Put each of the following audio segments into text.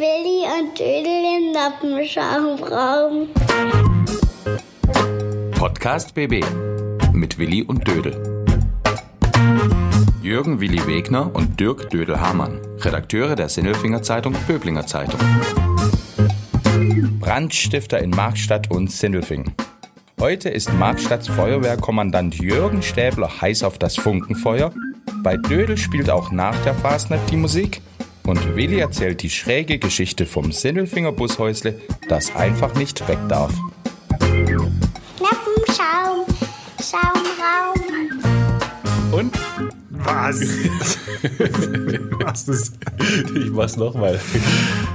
Willi und Dödel im Noppenschaumraum. Podcast BB mit Willi und Dödel. Jürgen Willi Wegner und Dirk Dödel-Hamann, Redakteure der Sinnelfinger Zeitung Böblinger Zeitung. Brandstifter in Markstadt und Sindelfingen. Heute ist Markstadts Feuerwehrkommandant Jürgen Stäbler heiß auf das Funkenfeuer. Bei Dödel spielt auch nach der Fastnet die Musik. Und Willi erzählt die schräge Geschichte vom Sindelfinger Bushäusle, das einfach nicht weg darf. Noppenschaum, Schaumraum. Und Was? Was ist? Ich mach's nochmal.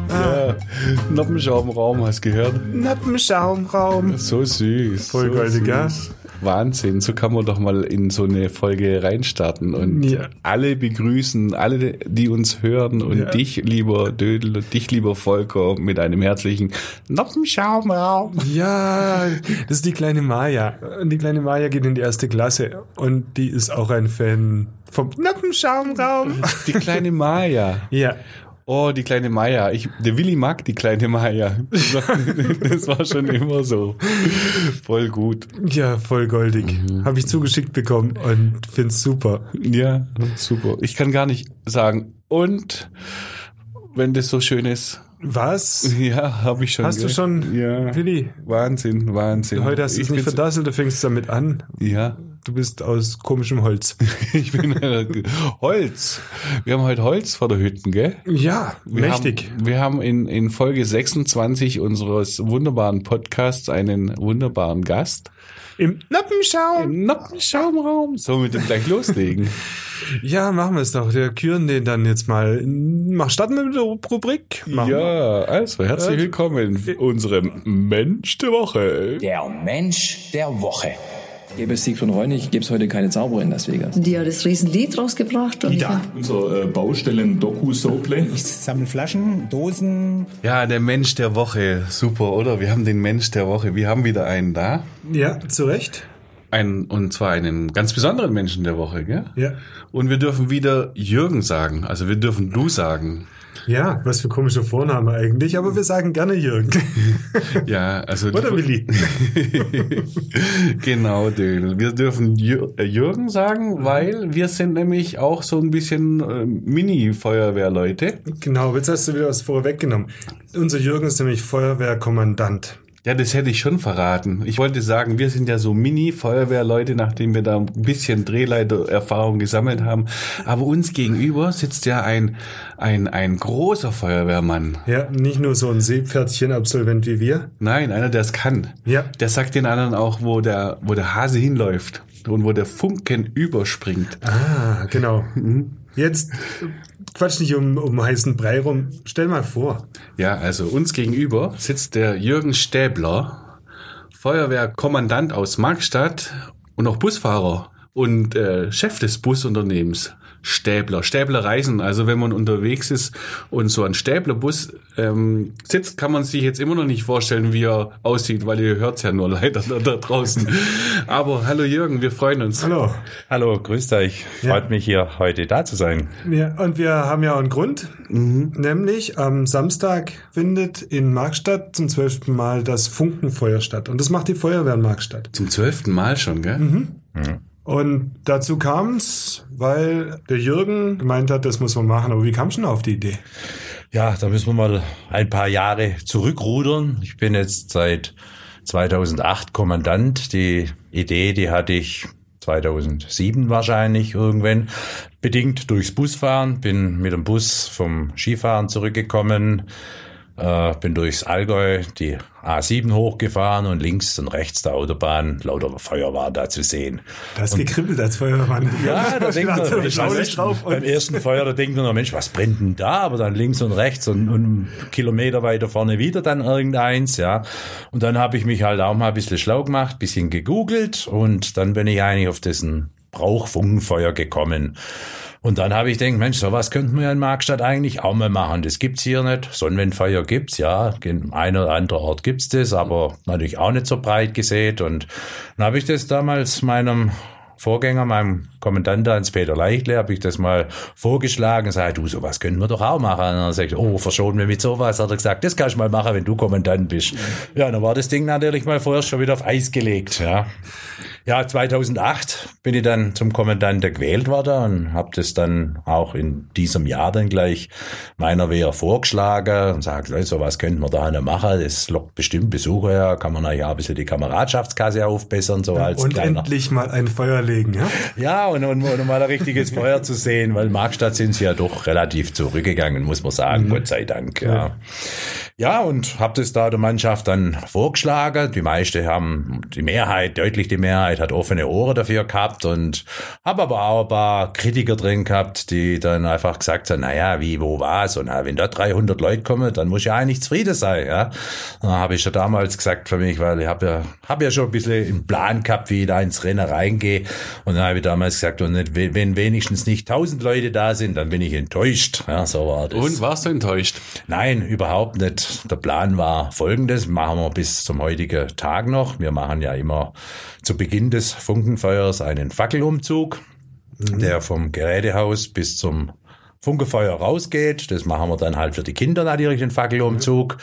Ja, Noppenschaumraum, hast gehört? Noppenschaumraum. So süß. Voll so goldig, ja? Wahnsinn, so kann man doch mal in so eine Folge reinstarten und Ja. alle begrüßen, alle, die uns hören und Ja. dich, lieber Dödel, und dich, lieber Volker, mit einem herzlichen Noppenschaumraum. Ja, das ist die kleine Maja. Und die kleine Maja geht in die erste Klasse und die ist auch ein Fan vom Noppenschaumraum. Die kleine Maja. Ja. Oh, die kleine Maja. Ich, der Willi mag die kleine Maja. Das war schon immer so. Voll gut. Ja, voll goldig. Habe ich zugeschickt bekommen und find's super. Ja, super. Ich kann gar nicht sagen. Und wenn das so schön ist, Was? ja, habe ich schon. Hast du gell? schon, Ja. Willi? Wahnsinn, Wahnsinn. Heute hast du es Ich nicht verdasselt, du fängst damit an. Ja, Du bist aus komischem Holz. ich bin äh, Holz. Wir haben heute Holz vor der Hütten, gell? Ja, Wir mächtig. Haben, wir haben in, in Folge 26 unseres wunderbaren Podcasts einen wunderbaren Gast. Im Noppenschaum. Im Noppenschaumraum. So mit dem gleich loslegen. Ja, machen wir es doch. Wir küren den dann jetzt mal. Mach starten wir mit der Rubrik. Machen. Ja, also herzlich willkommen unserem Mensch der Woche. Der Mensch der Woche. Gäbe es Siegfried Reunig, gäbe es heute keine Zauberer in Las Vegas. Die hat das Riesenlied rausgebracht. Und Ja. unser äh, Baustellen-Doku-Soapplay. Ich sammle Flaschen, Dosen. Ja, der Mensch der Woche. Super, oder? Wir haben den Mensch der Woche. Wir haben wieder einen da. Ja, zu Recht. Einen, und zwar einen ganz besonderen Menschen der Woche, gell? Ja. Und wir dürfen wieder Jürgen sagen. Also wir dürfen du sagen. Ja, was für komische Vorname eigentlich, aber wir sagen gerne Jürgen. Ja, also. Oder Willi. genau, Dödel. Wir dürfen äh, Jürgen sagen, weil wir sind nämlich auch so ein bisschen äh, Mini-Feuerwehrleute. Genau, jetzt hast du wieder was vorweggenommen. Unser Jürgen ist nämlich Feuerwehrkommandant. Ja, das hätte ich schon verraten. Ich wollte sagen, wir sind ja so Mini-Feuerwehrleute, nachdem wir da ein bisschen Drehleitererfahrung gesammelt haben. Aber uns gegenüber sitzt ja ein, ein, ein großer Feuerwehrmann. Ja, nicht nur so ein Seepferdchen-Absolvent wie wir. Nein, einer, der es kann. Ja. Der sagt den anderen auch, wo der, wo der Hase hinläuft und wo der Funken überspringt. Ah, genau. Jetzt äh, quatsch nicht um, um heißen Brei rum. Stell mal vor. Ja, also uns gegenüber sitzt der Jürgen Stäbler, Feuerwehrkommandant aus Markstadt und auch Busfahrer und äh, Chef des Busunternehmens. Stäbler, Stäbler Reisen. Also wenn man unterwegs ist und so ein Stäblerbus ähm, sitzt, kann man sich jetzt immer noch nicht vorstellen, wie er aussieht, weil ihr hört's ja nur leider da, da draußen. Aber hallo Jürgen, wir freuen uns. Hallo. Hallo, grüßt euch. Freut Ja. mich hier heute da zu sein. Ja, und wir haben ja auch einen Grund. Nämlich am Samstag findet in Markstadt zum zwölften Mal das Funkenfeuer statt. Und das macht die Feuerwehr in Markstadt. Zum zwölften Mal schon, gell? Und dazu kam's, weil der Jürgen gemeint hat, das muss man machen. Aber wie kam schon auf die Idee? Ja, da müssen wir mal ein paar Jahre zurückrudern. Ich bin jetzt seit 2008 Kommandant. Die Idee, die hatte ich 2007 wahrscheinlich irgendwann. Bedingt durchs Busfahren. Bin mit dem Bus vom Skifahren zurückgekommen. Äh, bin durchs Allgäu die A7 hochgefahren und links und rechts der Autobahn lauter Feuer war da zu sehen. Das gekribbelt als Feuerwehrmann. Ja, da denkt man, ich drauf. beim ersten Feuer, da denkt man, noch, Mensch, was brennt denn da? Aber dann links und rechts und, und Kilometer weiter vorne wieder dann irgendeins, ja. Und dann habe ich mich halt auch mal ein bisschen schlau gemacht, bisschen gegoogelt und dann bin ich eigentlich auf dessen Brauchfunkenfeuer gekommen. Und dann habe ich gedacht, Mensch, sowas könnten wir in Markstadt eigentlich auch mal machen. Das gibt's hier nicht. Sonnenwindfeuer gibt's, ja. In einer oder anderen Ort gibt's das, aber natürlich auch nicht so breit gesät. Und dann habe ich das damals meinem Vorgänger, meinem Kommandant Hans-Peter Leichle, habe ich das mal vorgeschlagen und sage, du, sowas können wir doch auch machen. Und er sagt, oh, verschonen wir mit sowas. Hat er gesagt, das kannst du mal machen, wenn du Kommandant bist. Ja, dann war das Ding natürlich mal vorher schon wieder auf Eis gelegt. Ja, ja 2008 bin ich dann zum Kommandanten gewählt worden und habe das dann auch in diesem Jahr dann gleich meiner Wehr vorgeschlagen und sagt, sowas könnten wir da noch machen. Das lockt bestimmt Besucher her, kann man ja ein bisschen die Kameradschaftskasse aufbessern, so als Und kleiner. endlich mal ein Feuer legen, ja? Ja, und, und, und mal ein richtiges Feuer zu sehen, weil Markstadt sind sie ja doch relativ zurückgegangen, muss man sagen, Gott sei Dank. Ja, ja und habe das da der Mannschaft dann vorgeschlagen. Die meisten haben, die Mehrheit, deutlich die Mehrheit, hat offene Ohren dafür gehabt und habe aber auch ein paar Kritiker drin gehabt, die dann einfach gesagt haben, naja, wie, wo, was und na, wenn da 300 Leute kommen, dann muss ja eigentlich zufrieden sein. Ja, habe ich ja damals gesagt für mich, weil ich habe ja, hab ja schon ein bisschen im Plan gehabt, wie ich da ins Rennen reingehe und dann habe ich damals gesagt, und nicht, wenn wenigstens nicht 1000 Leute da sind, dann bin ich enttäuscht. Ja, so war das. Und warst du enttäuscht? Nein, überhaupt nicht. Der Plan war folgendes, machen wir bis zum heutigen Tag noch. Wir machen ja immer zu Beginn des Funkenfeuers einen Fackelumzug, der vom Gerätehaus bis zum Funkefeuer rausgeht. Das machen wir dann halt für die Kinder natürlich, den Fackelumzug.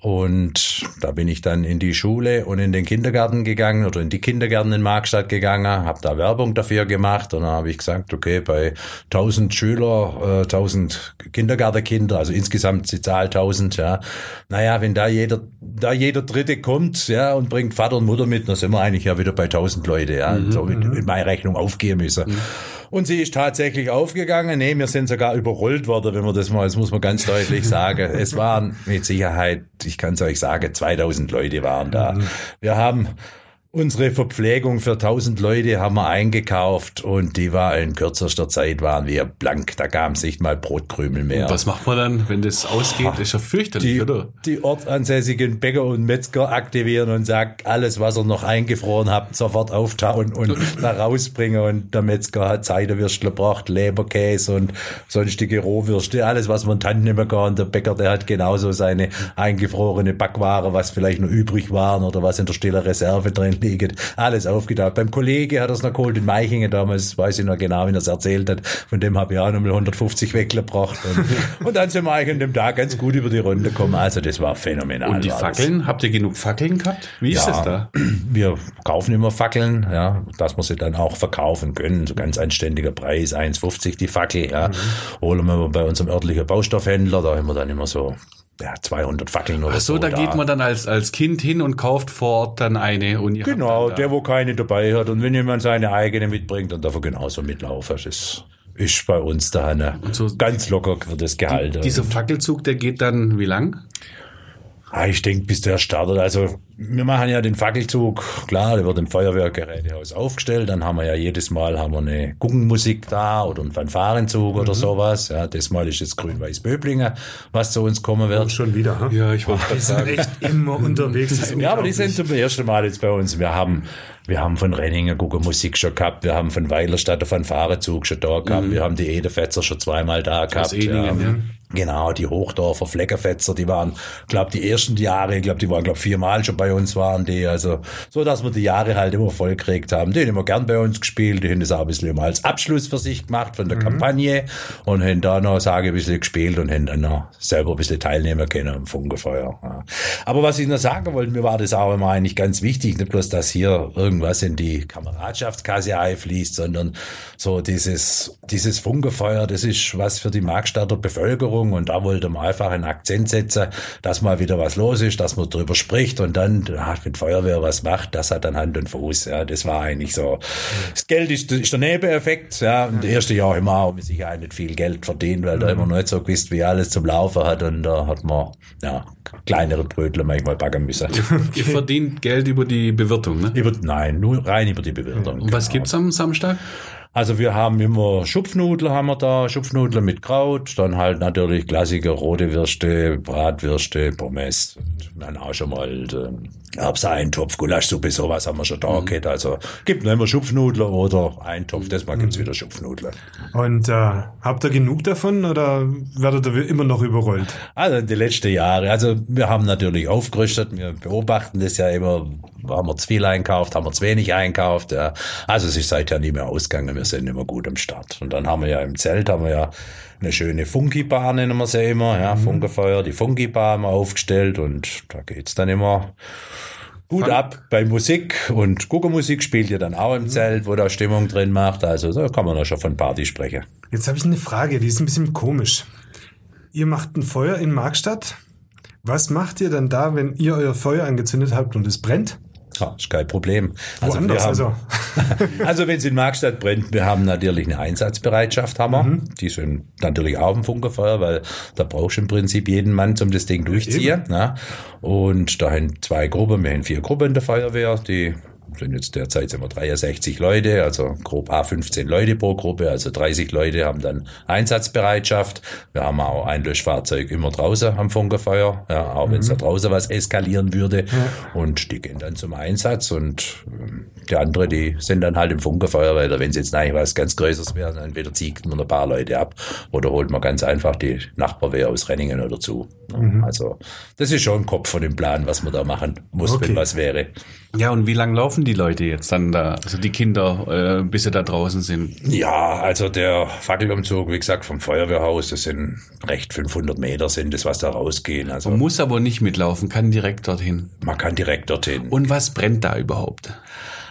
Und da bin ich dann in die Schule und in den Kindergarten gegangen oder in die Kindergärten in Markstadt gegangen, habe da Werbung dafür gemacht und dann habe ich gesagt, okay, bei 1000 Schüler, äh, 1000 Kindergartenkinder, also insgesamt die Zahl 1000, ja. Naja, wenn da jeder, da jeder Dritte kommt, ja, und bringt Vater und Mutter mit, dann sind wir eigentlich ja wieder bei 1000 Leute, ja, Mhm, so mit, mit meiner Rechnung aufgehen müssen. Und sie ist tatsächlich aufgegangen. Nee, wir sind sogar überrollt worden, wenn man das mal, das muss man ganz deutlich sagen. Es waren mit Sicherheit, ich kann es euch sagen, 2000 Leute waren da. Wir haben unsere Verpflegung für 1000 Leute haben wir eingekauft und die war in kürzester Zeit waren wir blank. Da gab es nicht mal Brotkrümel mehr. Was macht man dann, wenn das ausgeht? Ist ja fürchterlich, die, oder? die ortsansässigen Bäcker und Metzger aktivieren und sagen, alles, was ihr noch eingefroren habt, sofort auftauen und da rausbringen. Und der Metzger hat Seidenwürstel gebracht, Leberkäse und sonstige Rohwürste, alles, was man Tanten nehmen kann. Und der Bäcker, der hat genauso seine eingefrorene Backware, was vielleicht noch übrig waren oder was in der stiller Reserve drin liegt, alles aufgetaucht. Beim Kollege hat er es noch geholt in Meichingen damals, weiß ich noch genau, wie er es erzählt hat. Von dem habe ich auch noch mal 150 weggebracht. Und, und dann sind wir eigentlich an dem Tag ganz gut über die Runde gekommen. Also das war phänomenal. Und die das. Fackeln, habt ihr genug Fackeln gehabt? Wie ist Ja. das da? Wir kaufen immer Fackeln, ja, dass wir sie dann auch verkaufen können. So ganz anständiger Preis, 1,50 die Fackel, ja. Holen wir bei unserem örtlichen Baustoffhändler, da haben wir dann immer so ja, 200 Fackeln oder Ach so, da geht man dann als, als Kind hin und kauft vor Ort dann eine. Und Genau, dann da- der, wo keine dabei hat. Und wenn jemand seine eigene mitbringt, dann darf er genauso mitlaufen. Das ist bei uns da eine, so- ganz locker wird das gehalten. Dieser Fackelzug, der geht dann wie lang? Ah, ich denke, bis der startet. Also, wir machen ja den Fackelzug, klar, der wird im Feuerwehrgerätehaus aufgestellt. Dann haben wir ja jedes Mal haben wir eine Guggenmusik da oder einen Fanfarenzug oder sowas. Ja, das Mal ist es Grün-Weiß Böblingen, was zu uns kommen wird. Schon wieder, ha? Ja, ich wollte gerade Die sind echt immer unterwegs. Ja, aber die sind zum ersten Mal jetzt bei uns. Wir haben, wir haben von Renningen Guggenmusik schon gehabt. Wir haben von Weilerstadt einen Fanfarezug schon da gehabt. Wir haben die Edefetzer schon zweimal da gehabt. Ehningen, ja. Genau, die Hochdorfer Fleckerfetzer, die waren, glaube die ersten Jahre, ich glaube, die waren, glaube viermal schon bei uns waren die, also so, dass wir die Jahre halt immer voll gekriegt haben. Die haben immer gern bei uns gespielt, die haben das auch ein bisschen immer als Abschluss für sich gemacht von der Kampagne und haben da noch, sage ich, ein bisschen gespielt und haben dann noch selber ein bisschen teilnehmen können am Funkefeuer. Ja. Aber was ich noch sagen wollte, mir war das auch immer eigentlich ganz wichtig, nicht bloß, dass hier irgendwas in die Kameradschaftskasse einfließt, sondern so dieses, dieses Funkefeuer, das ist was für die Markstadter Bevölkerung und da wollte man einfach einen Akzent setzen, dass mal wieder was los ist, dass man drüber spricht und dann, ja, wenn Feuerwehr was macht, das hat dann Hand und Fuß, ja, das war eigentlich so. Das Geld ist, ist der Nebeneffekt, ja, und das erste Jahr immer auch mit Sicherheit nicht viel Geld verdient, weil da immer noch nicht so gewusst, wie alles zum Laufen hat und da hat man, ja, kleinere Brötler manchmal backen müssen. Ihr verdient Geld über die Bewirtung, ne? Über, nein, nur rein über die Bewertung. Und was genau. gibt's am Samstag? Also wir haben immer Schupfnudeln haben wir da, Schupfnudeln mit Kraut, dann halt natürlich Klassiker, rote Würste, Bratwürste, Pommes und dann auch schon mal äh, Erbseintopf, Gulaschsuppe, sowas haben wir schon da gehabt. Also gibt noch immer Schupfnudeln oder Eintopf, das Mal gibt's wieder Schupfnudeln. Und äh, habt ihr genug davon oder werdet ihr immer noch überrollt? Also die letzten Jahre. Also wir haben natürlich aufgerüstet, wir beobachten das ja immer, haben wir zu viel einkauft, haben wir zu wenig einkauft. Ja. Also es ist seither nie mehr ausgegangen, wir sind immer gut am Start. Und dann haben wir ja im Zelt, haben wir ja eine schöne Funky-Bar, nennen wir sie immer, ja, Funkefeuer, die Funky-Bar haben wir aufgestellt und da geht's dann immer gut ab bei Musik und Guckermusik spielt ihr dann auch im Zelt, wo da Stimmung drin macht. Also da kann man da schon von Party sprechen. Jetzt habe ich eine Frage, die ist ein bisschen komisch. Ihr macht ein Feuer in Markstadt. Was macht ihr dann da, wenn ihr euer Feuer angezündet habt und es brennt? Ja, ist kein Problem. Also, Woanders, wir haben, also. also wenn es in Markstadt brennt, wir haben natürlich eine Einsatzbereitschaft, haben wir. Mhm. Die sind natürlich auch im Funkerfeuer, weil da brauchst du im Prinzip jeden Mann, um das Ding durchziehen. Ne? Und da haben zwei Gruppen, wir haben vier Gruppen der Feuerwehr, die sind jetzt derzeit sind wir 63 Leute, also grob A15 Leute pro Gruppe, also 30 Leute haben dann Einsatzbereitschaft. Wir haben auch ein Löschfahrzeug immer draußen am Funkerfeuer, ja, auch wenn es da draußen was eskalieren würde. Und die gehen dann zum Einsatz und ähm, die andere, die sind dann halt im Funkerfeuer, weil wenn es jetzt eigentlich was ganz Größeres wäre, dann entweder zieht man ein paar Leute ab oder holt man ganz einfach die Nachbarwehr aus Renningen oder zu. Also das ist schon im Kopf von dem Plan, was man da machen muss, Okay. wenn was wäre. Ja, und wie lang laufen die Leute jetzt dann da, also die Kinder, äh, bis sie da draußen sind? Ja, also der Fackelumzug, wie gesagt, vom Feuerwehrhaus, das sind recht 500 Meter sind das, was da rausgehen. Also Man muss aber nicht mitlaufen, kann direkt dorthin. man kann direkt dorthin. Und was brennt da überhaupt?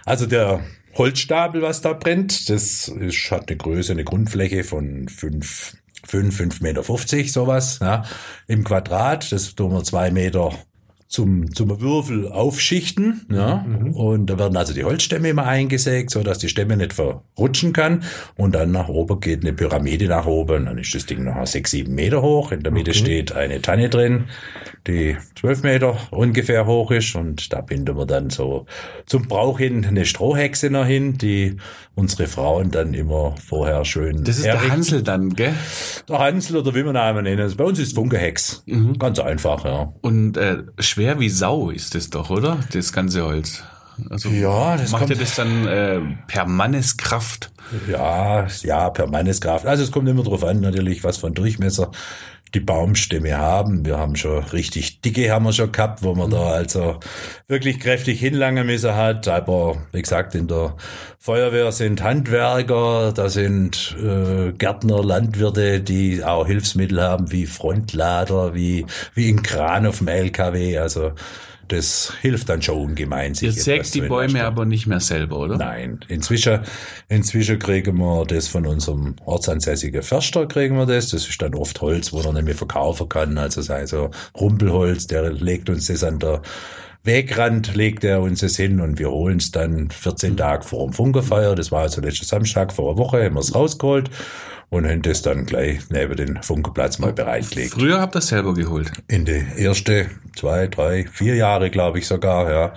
Also der Holzstapel, was da brennt, das ist, hat eine Größe, eine Grundfläche von fünf, fünf, fünf Meter, fünfzig, sowas, ja, im Quadrat. Das tun wir zwei Meter zum, zum Würfel aufschichten, ja. Und da werden also die Holzstämme immer eingesägt, so dass die Stämme nicht verrutschen kann. Und dann nach oben geht eine Pyramide nach oben. Dann ist das Ding noch sechs, sieben Meter hoch. In der Mitte steht eine Tanne drin, die zwölf Meter ungefähr hoch ist. Und da binden wir dann so zum Brauch hin eine Strohhexe noch hin, die unsere Frauen dann immer vorher schön Das ist der herrichten. Hansel dann, gell? Der Hansel oder wie man ihn einmal nennen. Bei uns ist Funkehex. Ganz einfach, ja. Und äh, schwer wie Sau ist es doch, oder? Das ganze Holz. Also Ja, das macht ihr kommt- das dann äh, per Manneskraft? Ja, ja, per Manneskraft. Also es kommt immer drauf an, natürlich, was von Durchmesser die Baumstämme haben. Wir haben schon richtig dicke haben wir schon gehabt, wo man da also wirklich kräftig hinlangen müssen hat. Aber wie gesagt, in der Feuerwehr sind Handwerker, da sind äh, Gärtner, Landwirte, die auch Hilfsmittel haben, wie Frontlader, wie, wie ein Kran auf dem LKW. Also das hilft dann schon ungemein. sich sägt zu die Bäume aber nicht mehr selber, oder? Nein, inzwischen, inzwischen kriegen wir das von unserem ortsansässigen Förster kriegen wir das. Das ist dann oft Holz, wo er nicht mehr verkaufen kann. Also sei so Rumpelholz, der legt uns das an der Wegrand, legt er uns das hin und wir holen es dann 14 Tage vor dem Funkerfeuer. Das war also letzten Samstag vor einer Woche, haben wir es rausgeholt und haben das dann gleich neben den Funkerplatz mal bereitgelegt. Früher habt ihr das selber geholt. In die erste zwei, drei, vier Jahre, glaube ich sogar, ja.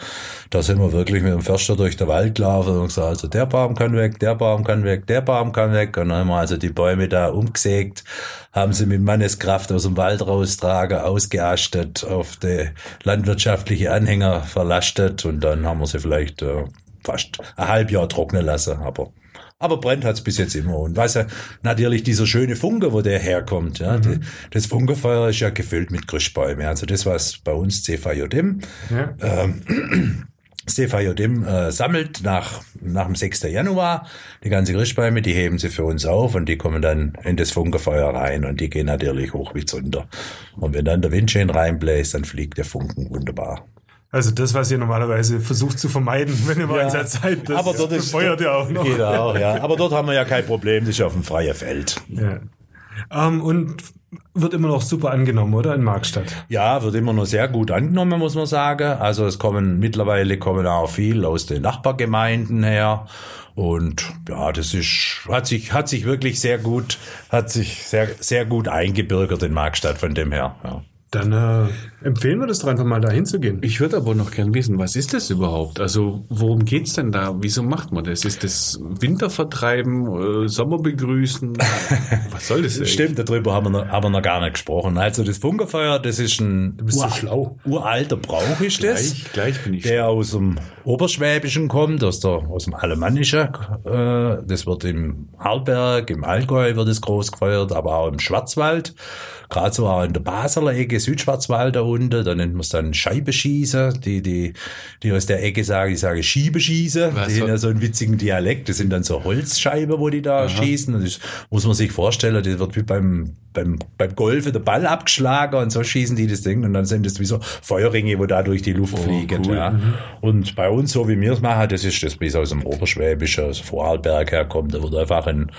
Da sind wir wirklich mit dem Förster durch den Wald gelaufen und gesagt, also der Baum kann weg, der Baum kann weg, der Baum kann weg. Und dann haben wir also die Bäume da umgesägt, haben sie mit Manneskraft aus dem Wald raustragen, ausgeastet, auf die landwirtschaftliche Anhänger verlastet und dann haben wir sie vielleicht äh, fast ein Halbjahr trocknen lassen, aber aber brennt hat's bis jetzt immer. Und was ja natürlich dieser schöne Funke, wo der herkommt, ja, die, das Funkefeuer ist ja gefüllt mit Christbäumen. Also das, was bei uns CVJM, Ja. ähm, CVJM äh, sammelt nach, nach dem 6. Januar die ganze Christbäume, die heben sie für uns auf und die kommen dann in das Funkefeuer rein und die gehen natürlich hoch wie Zunder. Und wenn dann der Wind schön reinbläst, dann fliegt der Funken wunderbar. Also das, was ihr normalerweise versucht zu vermeiden, wenn ihr im Einsatz seid, das aber dort ist, befeuert ihr auch noch. Geht auch, ja. Aber dort haben wir ja kein Problem, das ist auf dem freien Feld. Ja. Ähm, und wird immer noch super angenommen, oder? In Markstadt. Ja, wird immer noch sehr gut angenommen, muss man sagen. Also es kommen mittlerweile kommen auch viel aus den Nachbargemeinden her. Und ja, das ist, hat sich, hat sich wirklich sehr gut, hat sich sehr, sehr gut eingebürgert in Markstadt von dem her. Ja. Dann äh, empfehlen wir das doch einfach mal da hinzugehen. Ich würde aber noch gern wissen, was ist das überhaupt? Also worum geht's denn da? Wieso macht man das? Ist das Winter vertreiben, äh, Sommer begrüßen? Was soll das? eigentlich? Stimmt, darüber haben wir, noch, haben wir noch gar nicht gesprochen. Also das Funkerfeuer, das ist ein bist so ur- schlau. uralter Brauch ist das. Gleich, gleich bin ich der aus dem Oberschwäbischen kommt, aus, der, aus dem Alemannischen. Äh, das wird im Arlberg, im Allgäu wird es groß gefeiert, aber auch im Schwarzwald. Gerade so auch in der Basler Ecke, Südschwarzwald da unten, da nennt man es dann Scheibeschießen. Die, die, die aus der Ecke sagen, ich sage Schiebeschießen. Was die haben ja so einen witzigen Dialekt. Das sind dann so Holzscheiben, wo die da schießen. Und das muss man sich vorstellen, das wird wie beim, beim, beim Golfen der Ball abgeschlagen und so schießen die das Ding und dann sind das wie so Feuerringe, wo da durch die Luft fliegen. cool. Ja. Und bei uns, so wie wir es machen, das ist das, wie es aus dem Oberschwäbischen, aus Vorarlberg herkommt, da wird einfach ein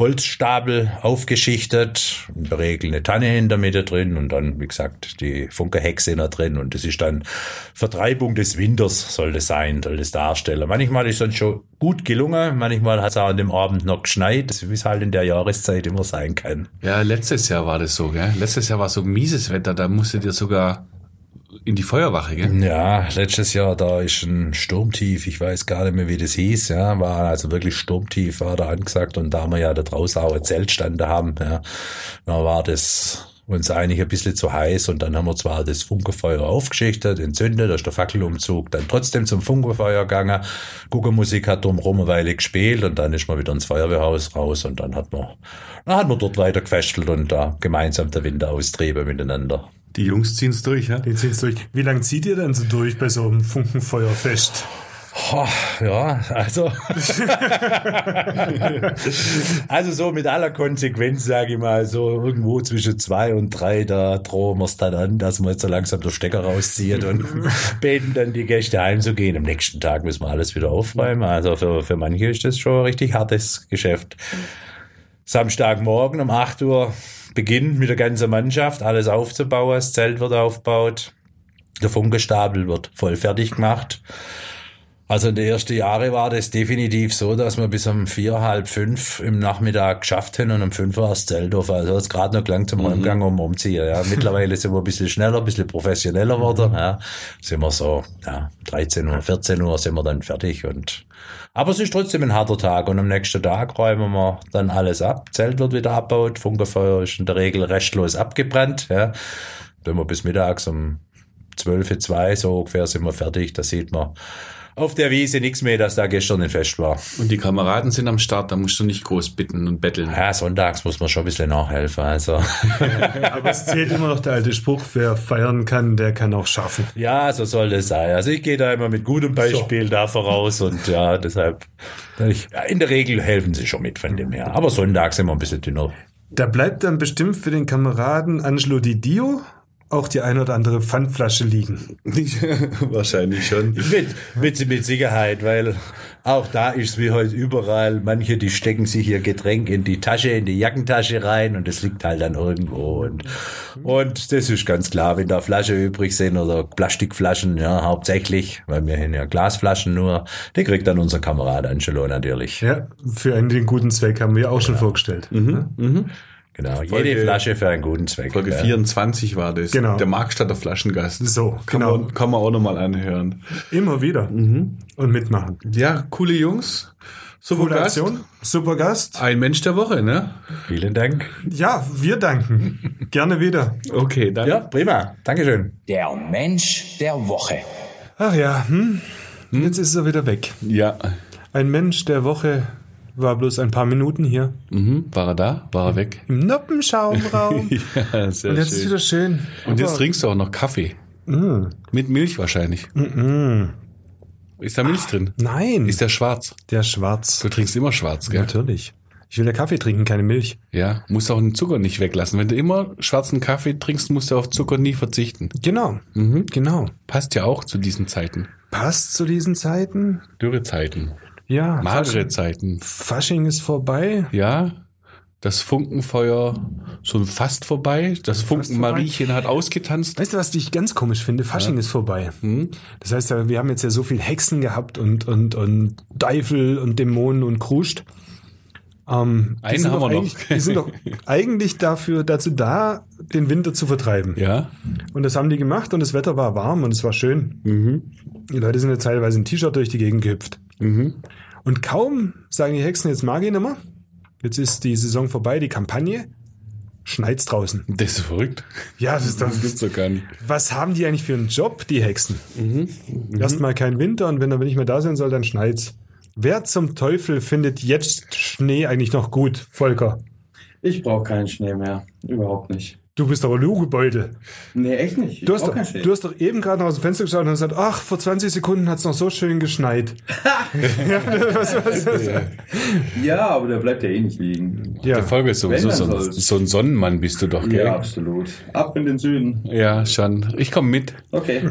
Holzstapel aufgeschichtet, in der Regel eine Tanne in der Mitte drin und dann, wie gesagt, die Funkerhexe da drin und das ist dann Vertreibung des Winters soll das sein, soll das darstellen. Manchmal ist dann schon gut gelungen, manchmal hat es auch an dem Abend noch geschneit, wie es halt in der Jahreszeit immer sein kann. Ja, letztes Jahr war das so, gell? Letztes Jahr war so mieses Wetter, da musstet ihr sogar in die Feuerwache, gell? Ja, letztes Jahr, da ist ein Sturmtief, ich weiß gar nicht mehr, wie das hieß, ja, war also wirklich Sturmtief, war da angesagt und da wir ja da draußen auch ein Zeltstand haben, ja, da war das uns eigentlich ein bisschen zu heiß und dann haben wir zwar das Funkerfeuer aufgeschichtet, entzündet, da ist der Fackelumzug dann trotzdem zum Funkerfeuer gegangen, Guckermusik hat drumherum eine Weile gespielt und dann ist man wieder ins Feuerwehrhaus raus und dann hat man, dann hat man dort weiter gefestelt und da gemeinsam der Winter austrieben miteinander. Die Jungs ziehen's durch, ja? Die ziehen's durch. Wie lange zieht ihr denn so durch bei so einem Funkenfeuerfest? Oh, ja, also. also so mit aller Konsequenz, sage ich mal, so irgendwo zwischen zwei und drei, da drohen wir es dann an, dass wir jetzt so langsam der Stecker rauszieht und beten dann die Gäste heimzugehen. Am nächsten Tag müssen wir alles wieder aufräumen. Also für, für manche ist das schon ein richtig hartes Geschäft. Samstagmorgen um 8 Uhr beginnt mit der ganzen Mannschaft alles aufzubauen. Das Zelt wird aufgebaut. Der Funkestapel wird voll fertig gemacht. Also in den ersten Jahren war das definitiv so, dass wir bis um vier, halb fünf im Nachmittag geschafft haben und um fünf war das Zelt auf. Also es gerade noch gelangt zum Heimgang um umziehen. Ja. Mittlerweile sind wir ein bisschen schneller, ein bisschen professioneller geworden. Ja. Sind wir so, ja, 13 Uhr, 14 Uhr sind wir dann fertig und aber es ist trotzdem ein harter Tag und am nächsten Tag räumen wir dann alles ab. Zelt wird wieder abgebaut, Funkerfeuer ist in der Regel restlos abgebrannt. Ja. Wenn wir bis mittags um 12, 2 so ungefähr sind wir fertig, da sieht man auf der Wiese nichts mehr, dass da gestern ein Fest war. Und die Kameraden sind am Start, da musst du nicht groß bitten und betteln. Ja, sonntags muss man schon ein bisschen nachhelfen. Also Aber es zählt immer noch der alte Spruch, wer feiern kann, der kann auch schaffen. ja, so soll das sein. Also ich gehe da immer mit gutem Beispiel da voraus und ja, deshalb ich, ja, in der Regel helfen sie schon mit von dem her. Aber sonntags sind wir ein bisschen dünner. Da bleibt dann bestimmt für den Kameraden Angelo Di Dio auch die eine oder andere Pfandflasche liegen. Wahrscheinlich schon. Mit, mit, mit Sicherheit, weil auch da ist wie heute überall. Manche, die stecken sich ihr Getränk in die Tasche, in die Jackentasche rein und es liegt halt dann irgendwo. Und, und das ist ganz klar, wenn da Flaschen übrig sind oder Plastikflaschen, ja, hauptsächlich, weil wir haben ja Glasflaschen nur, die kriegt dann unser Kamerad Angelo natürlich. Ja, für einen den guten Zweck haben wir auch schon vorgestellt. Genau, Folge- jede Flasche für einen guten Zweck. Folge ja. 24 war das. Genau. Der Markstatter Flaschengast. So, Kann, genau. man, kann man auch nochmal anhören. Immer wieder. Und mitmachen. Ja, coole Jungs. Super Coole Gast. Aktion. Super Gast. Ein Mensch der Woche, ne? Vielen Dank. Ja, wir danken. Gerne wieder. Okay, dann. Ja, prima. Dankeschön. Der Mensch der Woche. Ach ja, hm? jetzt ist er wieder weg. Ja. Ein Mensch der Woche war bloß ein paar Minuten hier Mhm. War er da? War er weg? im Noppenschaumraum. ja, sehr Und jetzt ist schön. wieder schön. Und jetzt trinkst du auch noch Kaffee. Mit Milch wahrscheinlich. Ist da Milch drin? Nein, Ist der schwarz? der schwarz. Du trinkst immer schwarz, gell? Natürlich. Ich will ja Kaffee trinken, keine Milch. Ja, musst auch den Zucker nicht weglassen. Wenn du immer schwarzen Kaffee trinkst, musst du auf Zucker nie verzichten. Genau. Genau. Passt ja auch zu diesen Zeiten. Passt zu diesen Zeiten. Dürrezeiten. Ja. Magere Zeiten. Fasching ist vorbei. Ja, das Funkenfeuer so fast vorbei. Das Funkenmariechen hat ausgetanzt. Weißt du, was ich ganz komisch finde? Fasching ist vorbei. Das heißt, wir haben jetzt ja so viel Hexen gehabt und, und, und Teufel und Dämonen und Kruscht. Ähm, Einen sind haben wir noch. Die sind doch eigentlich dafür, dazu da, den Winter zu vertreiben. Ja. Und das haben die gemacht und das Wetter war warm und es war schön. Die Leute sind ja teilweise im T-Shirt durch die Gegend gehüpft. Und kaum sagen die Hexen, jetzt mag ich nicht mehr. Jetzt ist die Saison vorbei, die Kampagne. Schneit's draußen. Das ist verrückt. Ja, das ist doch, Das gibt's doch gar nicht. was haben die eigentlich für einen Job, die Hexen? Erstmal kein Winter und wenn er nicht mehr da sein soll, dann schneit's. Wer zum Teufel findet jetzt Schnee eigentlich noch gut, Volker? Ich brauche keinen Schnee mehr. Überhaupt nicht. Du bist aber Lugebeutel. Nee, echt nicht. Ich Du hast, doch, du hast doch eben gerade noch aus dem Fenster geschaut und gesagt, ach, vor 20 Sekunden hat's noch so schön geschneit. ja, was, was, was? ja, aber der bleibt ja eh nicht liegen. ja. Der Folge ist sowieso so, so ein Sonnenmann bist du doch, gell? Ja, absolut. Ab in den Süden. Ja, schon. Ich komme mit. Okay.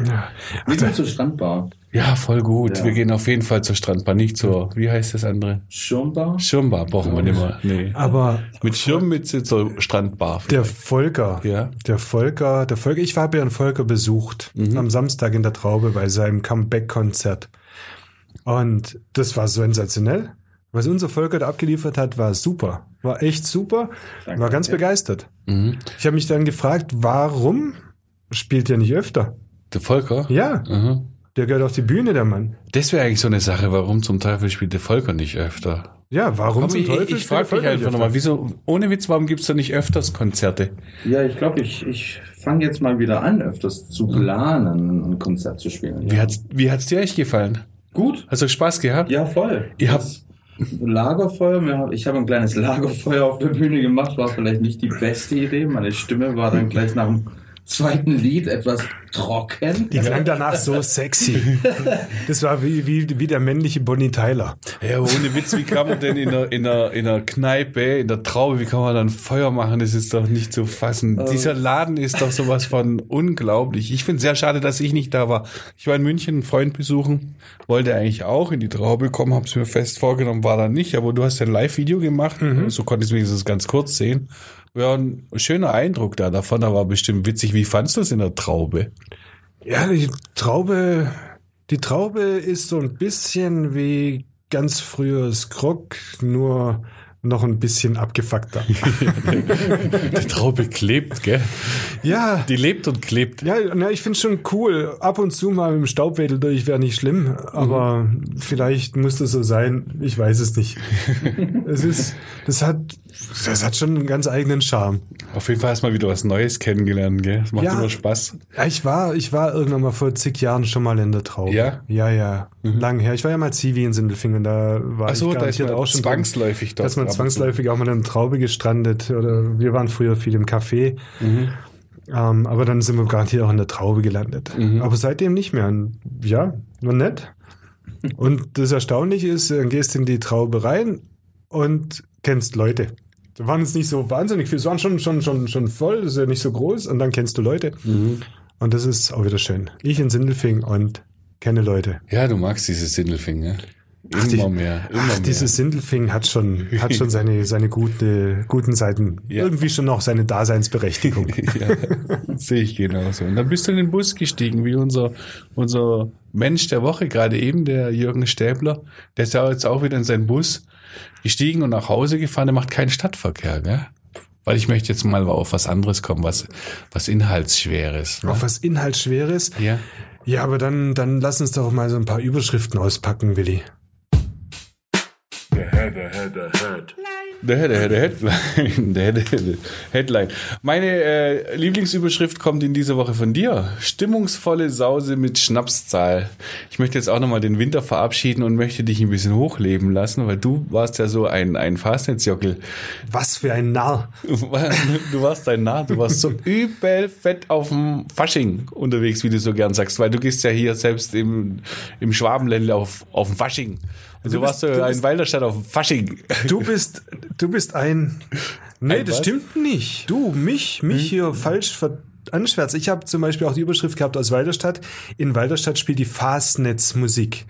Wir sind zur Strandbar. Ja, voll gut. Ja. Wir gehen auf jeden Fall zur Strandbar, nicht zur, wie heißt das andere? Schirmbar. Schirmbar brauchen wir nicht mehr. Nee. Aber Mit Schirmmütze zur Strandbar. der Volker, Ja. der Volker, der Volker, ich habe ja einen Volker besucht am Samstag in der Traube bei seinem Comeback-Konzert. Und das war sensationell. Was unser Volker da abgeliefert hat, war super. War echt super. Danke, war ganz danke. begeistert. Ich habe mich dann gefragt, warum spielt er nicht öfter? Der Volker? Ja, Mhm. Der gehört auf die Bühne, der Mann. Das wäre eigentlich so eine Sache, warum zum Teufel spielt der Volker nicht öfter? Ja, warum Aber zum ich, Teufel ich, frage Volker einfach nicht nochmal, öfter? wieso, ohne Witz, warum gibt's da nicht öfters Konzerte? Ja, ich glaube, ich, ich fange jetzt mal wieder an, öfters zu planen, ein Konzert zu spielen. Wie Ja. hat's, wie hat's dir eigentlich gefallen? Gut. Hast du Spaß gehabt? Ja, voll. Ihr habt- Lagerfeuer, ich habe ein kleines Lagerfeuer auf der Bühne gemacht, war vielleicht nicht die beste Idee. Meine Stimme war dann gleich nach dem zweiten Lied etwas trocken. Die klang danach so sexy. Das war wie, wie, wie der männliche Bonnie Tyler. Ja, ohne Witz, wie kann man denn in einer, in einer, in einer Kneipe, in der Traube, wie kann man dann Feuer machen? Das ist doch nicht zu fassen. Dieser Laden ist doch sowas von unglaublich. Ich finde sehr schade, dass ich nicht da war. Ich war in München einen Freund besuchen, wollte eigentlich auch in die Traube kommen, hab's mir fest vorgenommen, war da nicht, aber du hast ja ein Live-Video gemacht, so konnte ich wenigstens ganz kurz sehen. Ja, ein schöner Eindruck da davon, da war bestimmt witzig. Wie fandst du es in der Traube? Ja, die Traube, die Traube ist so ein bisschen wie ganz früheres Krog, nur noch ein bisschen abgefuckter. Die Traube klebt, gell? ja, Die lebt und klebt. ja, na, ich finde schon cool. Ab und zu mal mit dem Staubwedel durch wäre nicht schlimm, aber vielleicht muss das so sein. Ich weiß es nicht. es ist, das hat, das hat schon einen ganz eigenen Charme. Auf jeden Fall hast du mal wieder was Neues kennengelernt, gell? Das macht Ja. immer Spaß. Ja, ich war, ich war irgendwann mal vor zig Jahren schon mal in der Traube. Ja? Ja, ja. Lang her. Ich war ja mal Zivi in Sindelfingen, da war so, ich da garantiert man auch schon zwangsläufig Da dort ist man zwangsläufig auch mal in der Traube gestrandet. Oder wir waren früher viel im Café. Mhm. Ähm, aber dann sind wir garantiert auch in der Traube gelandet. Mhm. Aber seitdem nicht mehr. Ja, war nett. Und das Erstaunliche ist, dann gehst du in die Traube rein und kennst Leute. Da waren es nicht so wahnsinnig viel. Es waren schon, schon, schon, schon voll, das ist ja nicht so groß. Und dann kennst du Leute. Mhm. Und das ist auch wieder schön. Ich in Sindelfing und kenne Leute. Ja, du magst dieses Sindelfing, ne? Immer die- mehr, immer Ach, mehr. dieses Sindelfing hat schon, hat schon seine, seine gute, guten Seiten. Ja. Irgendwie schon noch seine Daseinsberechtigung. ja, sehe ich genauso. Und dann bist du in den Bus gestiegen, wie unser, unser Mensch der Woche, gerade eben, der Jürgen Stäbler. Der ist ja jetzt auch wieder in seinen Bus gestiegen und nach Hause gefahren. Der macht keinen Stadtverkehr, gell? Weil ich möchte jetzt mal auf was anderes kommen, was, was Inhaltsschweres. Ne? Auf was Inhaltsschweres. Ja. Ja, aber dann, dann lass uns doch mal so ein paar Überschriften auspacken, Willi. Der, der, der Headline. Der, der, der Headline. Meine äh, Lieblingsüberschrift kommt in dieser Woche von dir. Stimmungsvolle Sause mit Schnapszahl. Ich möchte jetzt auch nochmal den Winter verabschieden und möchte dich ein bisschen hochleben lassen, weil du warst ja so ein, ein Fastnetzjockel. Was für ein Narr. Du warst ein Narr, du warst so übel fett auf dem Fasching unterwegs, wie du so gern sagst, weil du gehst ja hier selbst im, im Schwabenländle auf, auf dem Fasching. Und du, Du warst du ein bist- Walderstadt auf dem Fasching. Du bist, du bist ein. Nee, Ein das was? stimmt nicht. Du, mich, mich hier falsch ver anschwärzt. Ich habe zum Beispiel auch die Überschrift gehabt aus Walderstadt. In Walderstadt spielt die Fastnetz-Musik.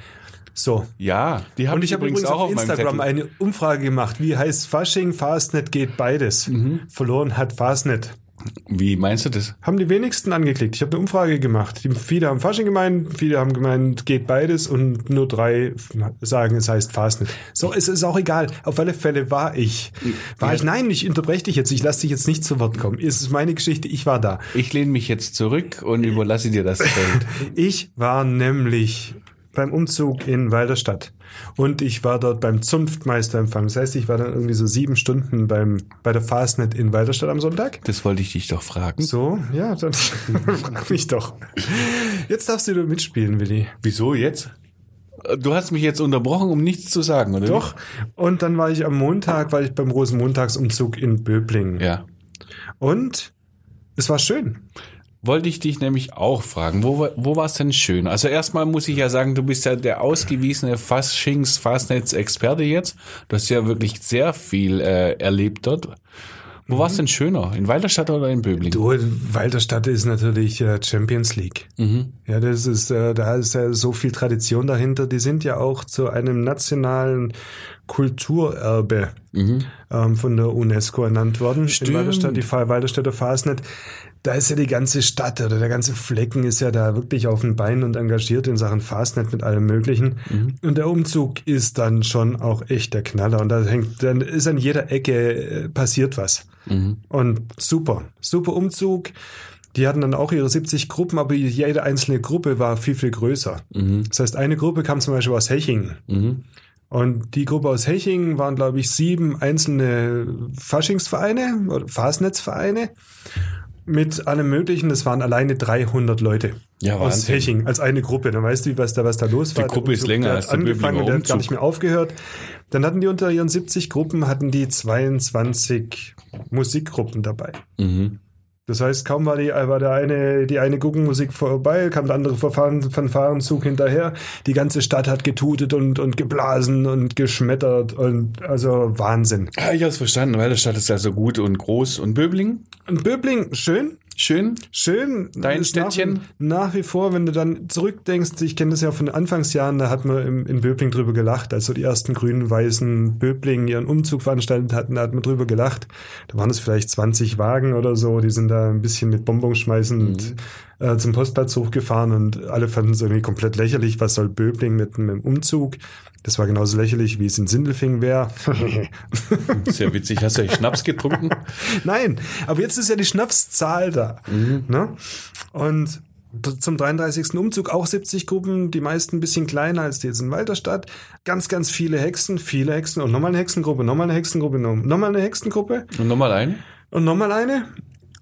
So. Ja, die haben Und ich habe übrigens auf, meinem Instagram eine Umfrage gemacht. Wie heißt Fasching? Fastnet geht beides. Mhm. Verloren hat Fastnet. Wie meinst du das? Haben die wenigsten angeklickt. Ich habe eine Umfrage gemacht. Die, viele haben Fasching gemeint, viele haben gemeint, geht beides und nur drei sagen, es heißt Fastnet. So, es ist auch egal. Auf alle Fälle war ich. War Ja. ich? Nein, ich unterbreche dich jetzt. Ich lasse dich jetzt nicht zu Wort kommen. Es ist meine Geschichte. Ich war da. Ich lehne mich jetzt zurück und überlasse dir das Feld. Ich war nämlich beim Umzug in Walderstadt und ich war dort beim Zunftmeisterempfang. Das heißt, ich war dann irgendwie so sieben Stunden beim, bei der Fastnet in Walderstadt am Sonntag. Das wollte ich dich doch fragen. So, ja, dann frag mich doch. Jetzt darfst du mitspielen, Willi. Wieso jetzt? Du hast mich jetzt unterbrochen, um nichts zu sagen, oder? Doch. Und dann war ich am Montag, war ich beim Rosenmontagsumzug in Böblingen. Ja. Und es war schön. Wollte ich dich nämlich auch fragen, wo, war- wo war es denn schön? Also erstmal muss ich ja sagen, du bist ja der ausgewiesene Faschings Fastnetz-Experte jetzt. Du hast ja wirklich sehr viel äh, erlebt dort. Wo war es denn schöner? In Walderstadt oder in Böblingen? Du, Walderstadt ist natürlich äh, Champions League. Ja, das ist, äh, da ist ja so viel Tradition dahinter. Die sind ja auch zu einem nationalen Kulturerbe ähm, von der UNESCO ernannt worden. Stimmt. In Walderstadt, die Walderstädter Fastnet. Da ist ja die ganze Stadt oder der ganze Flecken ist ja da wirklich auf den Beinen und engagiert in Sachen Fastnet mit allem Möglichen. Und der Umzug ist dann schon auch echt der Knaller. Und da hängt, dann ist an jeder Ecke äh, passiert was. Und super, super Umzug. Die hatten dann auch ihre 70 Gruppen, aber jede einzelne Gruppe war viel, viel größer. Das heißt, eine Gruppe kam zum Beispiel aus Hechingen. Und die Gruppe aus Hechingen waren, glaube ich, sieben einzelne Faschingsvereine oder Fastnetzvereine mit allem Möglichen. Das waren alleine 300 Leute Ja, aus Wahnsinn. Hechingen als eine Gruppe. Dann weißt du, was da, was da los war. Die Gruppe ist länger als der angefangen und der hat gar nicht mehr aufgehört. Dann hatten die unter ihren 70 Gruppen hatten die 22 Musikgruppen dabei. Mhm. Das heißt, kaum war, die, war der eine, die eine Guggenmusik vorbei, kam der andere Verfahren, Fanfarenzug hinterher. Die ganze Stadt hat getutet und, und geblasen und geschmettert und also Wahnsinn. Ah, ich hab's verstanden, Walderstadt ist ja so gut und groß. Und Böblingen? Und Böbling, schön, Schön? schön. Dein Ist nach- Städtchen? Nach, wie vor, wenn du dann zurückdenkst, ich kenne das ja von den Anfangsjahren, da hat man im, in Böbling drüber gelacht, als so die ersten grün-weißen Böbling ihren Umzug veranstaltet hatten, da hat man drüber gelacht. Da waren es vielleicht 20 Wagen oder so, die sind da ein bisschen mit Bonbons schmeißend äh, zum Postplatz hochgefahren und alle fanden es irgendwie komplett lächerlich, was soll Böbling mit einem Umzug? Das war genauso lächerlich, wie es in Sindelfing wäre. Sehr witzig. Hast du eigentlich Schnaps getrunken? Nein, aber jetzt ist ja die Schnapszahl da. Ne? Und zum 33. Umzug auch 70 Gruppen, die meisten ein bisschen kleiner als die jetzt in Walterstadt. Ganz, ganz viele Hexen, viele Hexen und nochmal eine Hexengruppe, nochmal eine Hexengruppe, no- nochmal eine Hexengruppe Und nochmal ein? und nochmal eine.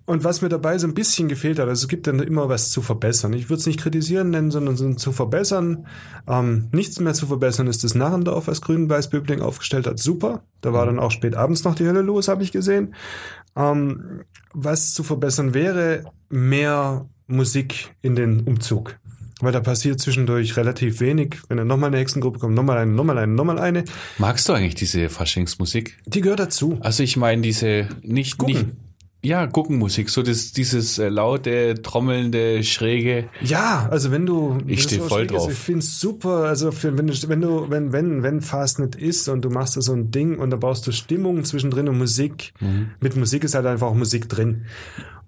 Und was mir dabei so ein bisschen gefehlt hat, also es gibt dann immer was zu verbessern. Ich würde es nicht kritisieren nennen, sondern so zu verbessern. Ähm, nichts mehr zu verbessern ist das Narrendorf, was Grün-Weiß-Böbling aufgestellt hat. Super. Da war dann auch spät abends noch die Hölle los, habe ich gesehen. Ähm, was zu verbessern wäre, mehr Musik in den Umzug. Weil da passiert zwischendurch relativ wenig. Wenn dann nochmal eine Hexengruppe kommt, nochmal eine, nochmal eine, nochmal eine. Magst du eigentlich diese Faschingsmusik? Die gehört dazu. Also ich meine diese nicht Gucken. nicht ja Guckenmusik, so das dieses äh, laute, trommelnde, schräge. Ja, also wenn du Ich das steh so voll schräg ist, drauf. Ich finde es super. Also für, wenn du wenn du wenn wenn wenn Fastnet ist und du machst da so ein Ding und da baust du Stimmung zwischendrin und Musik. Mit Musik ist halt einfach auch Musik drin.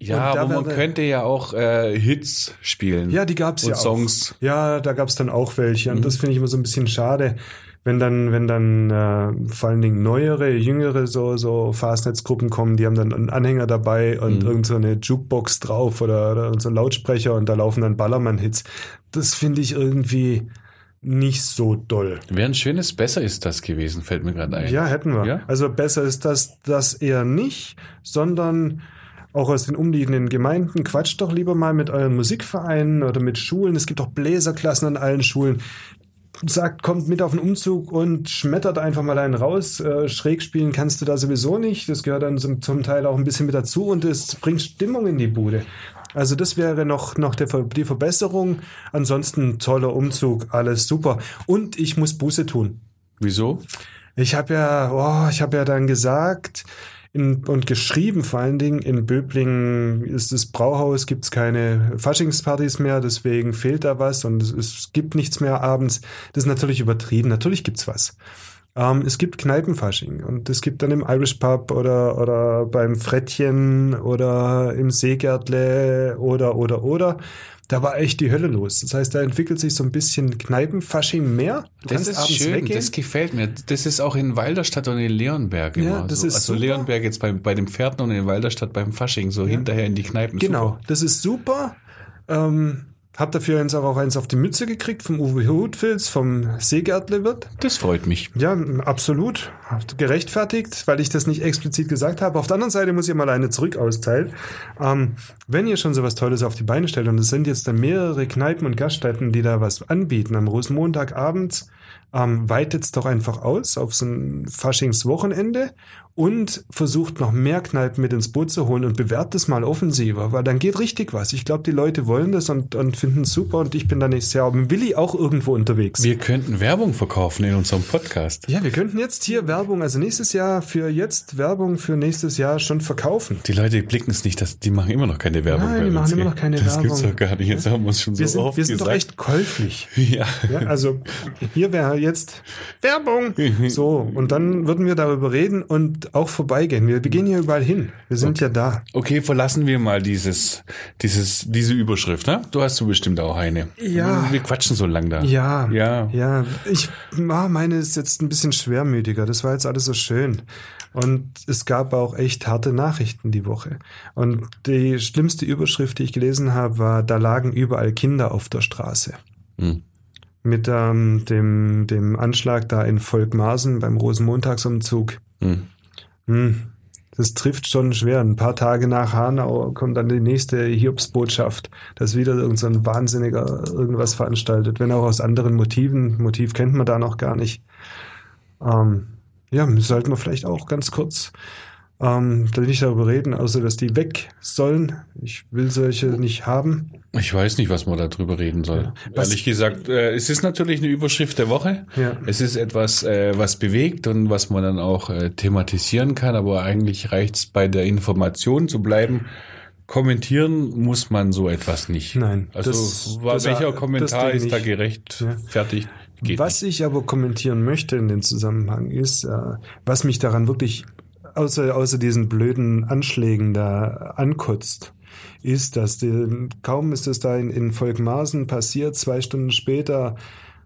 Ja, Und aber man könnte ja auch äh, Hits spielen. Ja, die gab's Und ja auch. Songs. Ja, da gab's dann auch welche. Und Mhm. das finde ich immer so ein bisschen schade, wenn dann, wenn dann äh, vor allen Dingen neuere, jüngere so, so Fastnetzgruppen kommen, die haben dann einen Anhänger dabei Mhm. und irgend so eine Jukebox drauf oder, oder so ein Lautsprecher und da laufen dann Ballermann-Hits. Das finde ich irgendwie nicht so doll. Wäre ein schönes Besser ist das gewesen, fällt mir gerade ein. Ja, hätten wir. Ja? Also besser ist das, das eher nicht, sondern auch aus den umliegenden Gemeinden, quatscht doch lieber mal mit euren Musikvereinen oder mit Schulen. Es gibt auch Bläserklassen an allen Schulen. Sagt, kommt mit auf den Umzug und schmettert einfach mal einen raus. Äh, schräg spielen kannst du da sowieso nicht. Das gehört dann zum, zum Teil auch ein bisschen mit dazu und es bringt Stimmung in die Bude. Also das wäre noch, noch der, die Verbesserung. Ansonsten toller Umzug, alles super. Und ich muss Buße tun. Wieso? Ich habe ja, oh, ich habe ja dann gesagt in, und geschrieben vor allen Dingen, in Böblingen ist das Brauhaus, gibt's keine Faschingspartys mehr, deswegen fehlt da was und es, es gibt nichts mehr abends. Das ist natürlich übertrieben, natürlich gibt's was. Ähm, es gibt Kneipenfasching und es gibt dann im Irish Pub oder, oder beim Frettchen oder im Seegärtle oder, oder, oder. Da war echt die Hölle los. Das heißt, da entwickelt sich so ein bisschen Kneipenfasching mehr. Du Das ist schön, das gefällt mir. Das ist auch in Walderstadt und in Leonberg immer. Ja, das so. ist also super. Leonberg jetzt bei, bei den Pferden und in Walderstadt beim Fasching, so hinterher in die Kneipen. Genau, Super. das ist super. Ähm, hab dafür jetzt aber auch eins auf die Mütze gekriegt vom Uwe Hutfilz, vom Seegärtlewirt. Das freut mich. Ja, absolut. Gerechtfertigt, weil ich das nicht explizit gesagt habe. Auf der anderen Seite muss ich mal eine zurück austeilen. Ähm, wenn ihr schon sowas Tolles auf die Beine stellt, und es sind jetzt dann mehrere Kneipen und Gaststätten, die da was anbieten am Rosenmontagabends, ähm, weitet's doch einfach aus auf so ein Faschingswochenende und versucht noch mehr Kneipen mit ins Boot zu holen und bewertet es mal offensiver, weil dann geht richtig was. Ich glaube, die Leute wollen das und, und finden es super und ich bin da nächstes Jahr mit Willi auch irgendwo unterwegs. Wir könnten Werbung verkaufen in unserem Podcast. Ja, wir könnten jetzt hier Werbung, also nächstes Jahr für jetzt Werbung für nächstes Jahr schon verkaufen. Die Leute blicken es nicht, dass die machen immer noch keine Werbung. Nein, die machen immer noch keine das Werbung. gibt's doch gar nicht. Jetzt haben wir uns schon Wir so sind, oft wir sind doch gesagt. echt käuflich. Ja. Ja, also hier wäre jetzt Werbung. So, und dann würden wir darüber reden und auch vorbeigehen. Wir, gehen hier überall hin. Wir sind ja da. Okay, verlassen wir mal dieses, dieses, diese Überschrift, ne? Du hast du bestimmt auch eine. Ja. Wir quatschen so lang da. Ja, Ja. ja. Ich, ah, meine ist jetzt ein bisschen schwermütiger. Das war jetzt alles so schön. Und es gab auch echt harte Nachrichten die Woche. Und die schlimmste Überschrift, die ich gelesen habe, war, da lagen überall Kinder auf der Straße. Hm. Mit ähm, dem, dem Anschlag da in Volkmarsen beim Rosenmontagsumzug. Hm. Hm. Das trifft schon schwer. Ein paar Tage nach Hanau kommt dann die nächste Hiobsbotschaft, dass wieder irgendein so ein Wahnsinniger irgendwas veranstaltet, wenn auch aus anderen Motiven. Motiv kennt man da noch gar nicht. Ähm, ja, sollten wir vielleicht auch ganz kurz ähm, da nicht darüber reden, außer dass die weg sollen. Ich will solche nicht haben. Ich weiß nicht, was man darüber reden soll. Was- Ehrlich gesagt, äh, es ist natürlich eine Überschrift der Woche. Ja. Es ist etwas, äh, was bewegt und was man dann auch äh, thematisieren kann, aber eigentlich reicht es bei der Information zu bleiben. Kommentieren muss man so etwas nicht. Nein, Also das- das- welcher Kommentar ist da nicht. gerecht? Ja. Fertig. Geht was ich aber kommentieren möchte in dem Zusammenhang ist, äh, was mich daran wirklich außer, außer diesen blöden Anschlägen da ankotzt, ist, dass die, kaum ist es da in, in Volkmarsen passiert, zwei Stunden später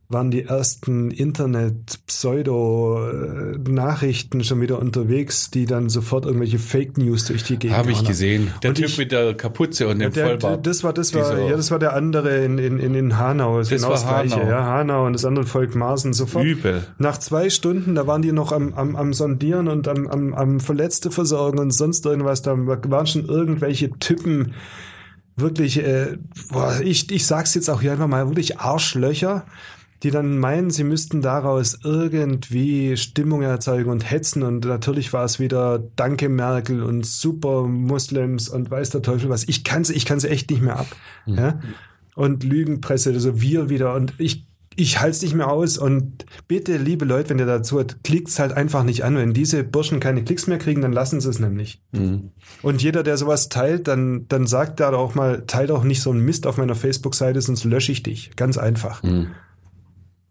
waren die ersten Internet-Pseudo-Nachrichten schon wieder unterwegs, die dann sofort irgendwelche Fake News durch die Gegend Habe ich gesehen. Der Und Typ ich- mit der Kapuze und dem der, Vollbart. das war, das war, Dieser- ja, das war der andere in, in, in, in Hanau. Das, Das genau war das Gleiche. Hanau. Ja, Hanau und das andere Volk Marsen sofort. Übel. Nach zwei Stunden, da waren die noch am, am, am Sondieren und am, am, am Verletzte versorgen und sonst irgendwas. Da waren schon irgendwelche Typen, wirklich, äh, boah, ich, ich sag's jetzt auch hier einfach mal, wirklich Arschlöcher, die dann meinen, sie müssten daraus irgendwie Stimmung erzeugen und hetzen. Und natürlich war es wieder Danke Merkel und super Muslims und weiß der Teufel was. Ich kann sie, ich kann sie echt nicht mehr ab. Ja? Und Lügenpresse, also wir wieder. Und ich, ich halte es nicht mehr aus. Und bitte, liebe Leute, wenn ihr dazu hört, klickt's halt einfach nicht an. Wenn diese Burschen keine Klicks mehr kriegen, dann lassen sie es nämlich. Und jeder, der sowas teilt, dann, dann sagt da auch mal, teilt auch nicht so einen Mist auf meiner Facebook-Seite, sonst lösche ich dich. Ganz einfach.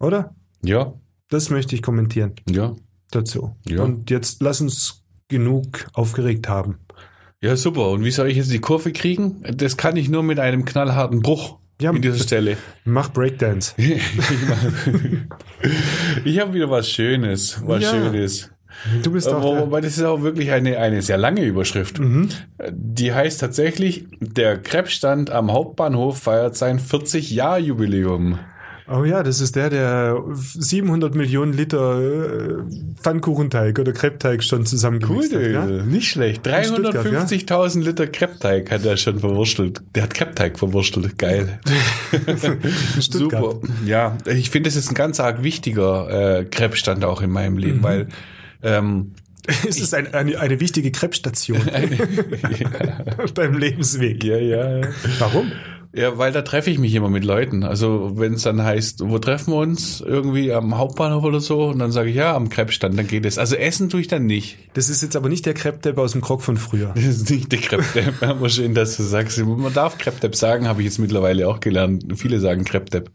Oder? Ja, Das möchte ich kommentieren ja. dazu. Ja. Und jetzt lass uns genug aufgeregt haben. Ja, super. Und wie soll ich jetzt die Kurve kriegen? Das kann ich nur mit einem knallharten Bruch Ja, in dieser Stelle. Mach Breakdance. Ich habe wieder was Schönes, was Ja. Schönes. Du bist der, aber das ist auch wirklich eine, eine sehr lange Überschrift. Mhm. Die heißt tatsächlich, der Krebsstand am Hauptbahnhof feiert sein 40-Jahr-Jubiläum. Oh ja, das ist der, der 700 Millionen Liter äh, Pfannkuchenteig oder Kreppteig schon Cool, zusammengemixt hat. Ja? nicht schlecht. In Stuttgart, 350.000 Liter Kreppteig hat er schon verwurstelt. Der hat Kreppteig verwurstelt. Geil. Super. Ja, ich finde, es ist ein ganz arg wichtiger äh, Krebsstand auch in meinem Leben, Mhm. weil ähm, Es ist ein, eine, eine wichtige Kreppstation auf deinem Lebensweg. ja, ja. Warum? Ja, weil da treffe ich mich immer mit Leuten. Also wenn es dann heißt, wo treffen wir uns? Irgendwie am Hauptbahnhof oder so. Und dann sage ich, ja, am Krebsstand, dann geht es. Also essen tue ich dann nicht. Das ist jetzt aber nicht der Crepe aus dem Krog von früher. Das ist nicht der Crepe-Depp. Aber schön, dass du sagst. Man darf Crepe-Depp sagen, habe ich jetzt mittlerweile auch gelernt. Viele sagen Crepe-Depp.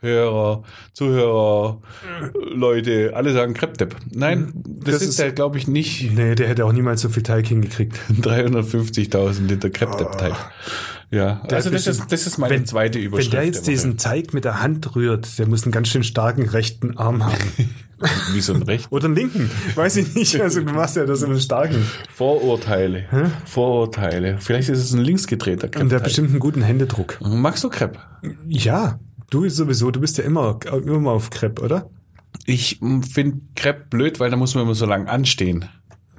Hörer, Zuhörer, Leute, alle sagen Crepe-Depp. Nein, das, Das ist, der, glaube ich, nicht Nee, der hätte auch niemals so viel Teig hingekriegt. 350.000 Liter Crepe-Depp-Teig. Ja, also das ist, das ist meine zweite Überschrift. Wenn der jetzt diesen Teig mit der Hand rührt, der muss einen ganz schön starken rechten Arm haben. Wie so ein Recht. Oder einen linken. Weiß ich nicht. Also du machst ja das immer starken. Vorurteile. Vorurteile. Vielleicht ist es ein linksgedrehter Und der hat bestimmt einen guten Händedruck. Magst du Crepe? Ja, du sowieso, du bist ja immer, immer auf Crepe, oder? Ich finde Crepe blöd, weil da muss man immer so lange anstehen.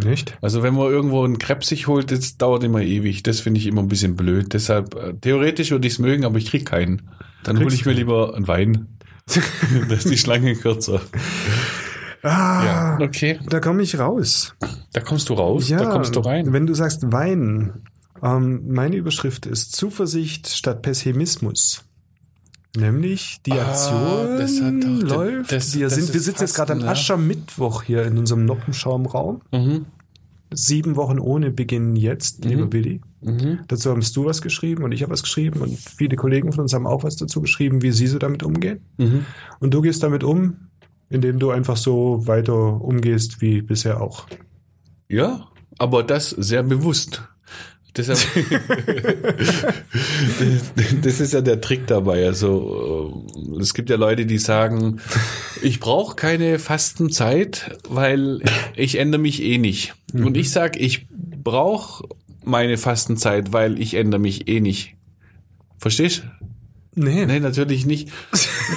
Nicht? Also wenn man irgendwo einen Crepe sich holt, das dauert immer ewig. Das finde ich immer ein bisschen blöd. Deshalb, äh, theoretisch würde ich es mögen, aber ich krieg keinen. Dann hole ich mir lieber einen Wein. da ist die Schlange kürzer. Ah, Ja, okay. da komme ich raus. Da kommst du raus, Ja, da kommst du rein. Wenn du sagst Wein, ähm, meine Überschrift ist Zuversicht statt Pessimismus. Nämlich die Ah, Aktion das hat läuft. das- wir das sind, wir sitzen jetzt gerade am ja. Aschermittwoch hier in unserem Noppenschaumraum. Mhm. Sieben Wochen ohne beginnen jetzt, lieber Willi. Mhm. Dazu hast du was geschrieben und ich habe was geschrieben und viele Kollegen von uns haben auch was dazu geschrieben, wie sie so damit umgehen. Mhm. Und du gehst damit um, indem du einfach so weiter umgehst wie bisher auch. Ja, aber das sehr bewusst. Deshalb, das ist ja der Trick dabei. Also äh, es gibt ja Leute, die sagen, ich brauche keine Fastenzeit, weil ich ändere mich eh nicht. Und ich sag, ich brauche meine Fastenzeit, weil ich ändere mich eh nicht. Verstehst? Nee. Nein, natürlich nicht.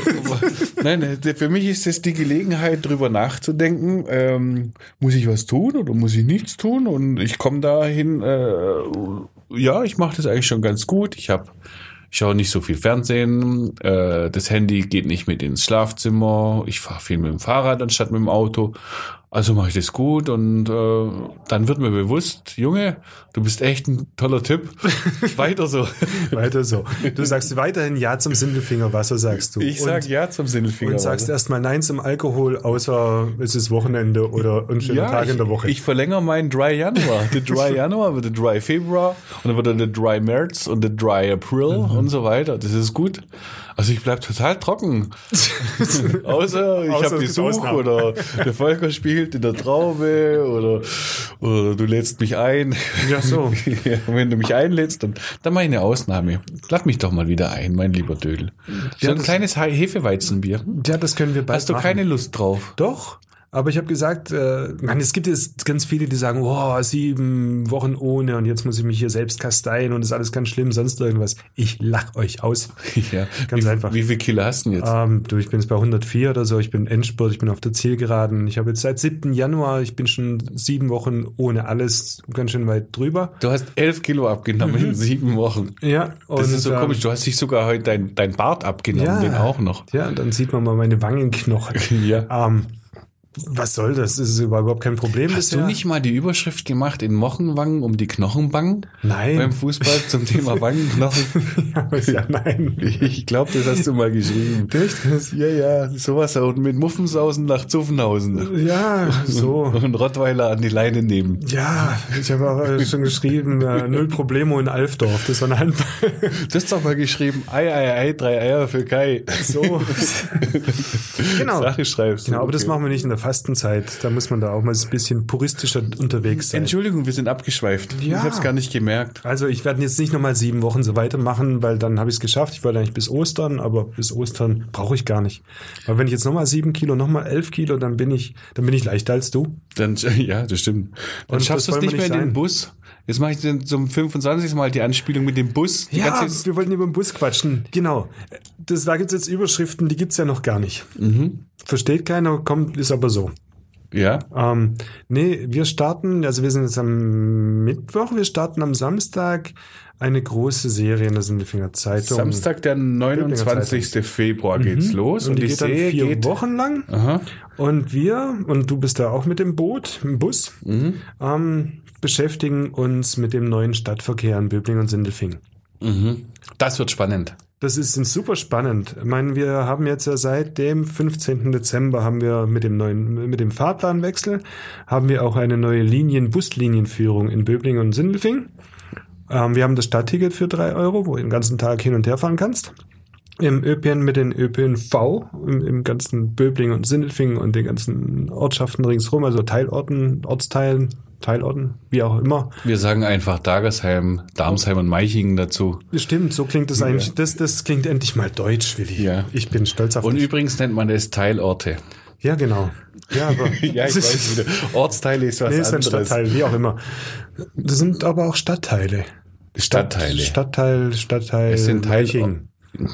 Nein, für mich ist es die Gelegenheit, drüber nachzudenken, ähm, muss ich was tun oder muss ich nichts tun? Und ich komme dahin, äh, ja, ich mache das eigentlich schon ganz gut. Ich habe ich schaue nicht so viel Fernsehen, äh, das Handy geht nicht mit ins Schlafzimmer, ich fahre viel mit dem Fahrrad anstatt mit dem Auto. Also mache ich das gut und äh, dann wird mir bewusst, Junge, du bist echt ein toller Typ. Weiter so. Weiter so. Du sagst weiterhin Ja zum Sindelfinger, was sagst du? Ich sag und, ja zum Sindelfinger. und sagst erstmal Nein zum Alkohol, außer es ist Wochenende oder ein schöner Tag ich, in der Woche. Ich verlängere meinen Dry Januar. Der Dry Januar wird der Dry Februar und dann wird dann der Dry März und der Dry April Mhm. und so weiter. Das ist gut. Also ich bleib total trocken. Außer ich habe Besuch Ausnahmen. oder der Volker spielt in der Traube oder, oder du lädst mich ein. Ja, so. ja, wenn du mich einlädst, dann, dann mach ich eine Ausnahme. Lad mich doch mal wieder ein, mein lieber Dödel. So Ja, ein das- kleines He- Hefeweizenbier. ja, das können wir bald Hast du machen. keine Lust drauf? Doch. Aber ich habe gesagt, äh, man, es gibt jetzt ganz viele, die sagen, oh, sieben Wochen ohne und jetzt muss ich mich hier selbst kasteien und ist alles ganz schlimm, sonst irgendwas. Ich lach euch aus. Ja. Ganz wie, einfach. Wie viel Kilo hast du denn jetzt? Ähm, du, ich bin jetzt bei 104 oder so, ich bin Endspurt, ich bin auf der Zielgeraden. Ich habe jetzt seit 7. Januar, ich bin schon sieben Wochen ohne alles, ganz schön weit drüber. Du hast elf Kilo abgenommen in sieben Wochen. Ja, Das ist so ähm, komisch. Du hast dich sogar heute dein, dein Bart abgenommen, Ja. den auch noch. Ja, dann sieht man mal meine Wangenknochen. Ja. Ähm, was soll das? Das ist überhaupt kein Problem Hast bisher. du nicht mal die Überschrift gemacht in Mochenwangen um die Knochenbangen? Nein. Beim Fußball zum Thema Wangenknochen? ja, ja, nein. Ich glaube, das hast du mal geschrieben. Echt? Ja, ja, sowas auch mit Muffensausen nach Zuffenhausen. Ja, so. Und Rottweiler an die Leine nehmen. Ja, ich habe auch schon geschrieben, äh, null Problemo in Alfdorf. Das war eine Handball. Du hast doch mal geschrieben, Ei, Ei, Ei, drei Eier für Kai. So. genau. Sache schreibst. Genau, aber das Okay. machen wir nicht in der Fastenzeit. Da muss man da auch mal ein bisschen puristischer unterwegs sein. Entschuldigung, wir sind abgeschweift. Ja. Ich habe es gar nicht gemerkt. Also ich werde jetzt nicht nochmal sieben Wochen so weitermachen, weil dann habe ich es geschafft. Ich wollte eigentlich bis Ostern, aber bis Ostern brauche ich gar nicht. Weil wenn ich jetzt nochmal sieben Kilo, nochmal elf Kilo, dann bin ich, dann bin ich leichter als du. Dann, ja, das stimmt. Dann Und schaffst du es nicht mehr nicht in den sein. Bus. Jetzt mache ich zum 25. Mal die Anspielung mit dem Bus. Die Ja, wir wollten über den Bus quatschen. Genau. Das, da gibt's jetzt Überschriften, die gibt's ja noch gar nicht. Versteht keiner, kommt, ist aber so. ja. Ähm, nee, wir starten, also wir sind jetzt am Mittwoch, wir starten am Samstag eine große Serie in der Sindelfinger Zeitung. Samstag, der 29. Februar geht's los. Und die, geht dann Serie vier geht- Wochen lang. Aha. Und wir, und du bist da auch mit dem Boot, im Bus, Mhm. ähm, beschäftigen uns mit dem neuen Stadtverkehr in Böbling und Sindelfing. Das wird spannend. Das ist super spannend. Ich meine, wir haben jetzt ja seit dem 15. Dezember haben wir mit dem neuen, mit dem Fahrplanwechsel haben wir auch eine neue Linien, Buslinienführung in Böblingen und Sindelfing. Ähm, wir haben das Stadtticket für drei Euro, wo du den ganzen Tag hin und her fahren kannst. Im ÖPN mit den ÖPNV, im, im ganzen Böblingen und Sindelfingen und den ganzen Ortschaften ringsherum, also Teilorten, Ortsteilen, Teilorten, wie auch immer. Wir sagen einfach Dagersheim, Darmsheim und Meichingen dazu. Stimmt, so klingt das eigentlich. Das, das klingt endlich mal deutsch, Willi. Ja. Ich bin stolz auf Und dich. übrigens nennt man es Teilorte. Ja, genau. Ja, aber Ja, ich weiß wieder. Ortsteile ist was nee, ist ein. Stadtteil, wie auch immer. Das sind aber auch Stadtteile. Stadtteile. Stadtteil, Stadtteil, Es sind Teil-.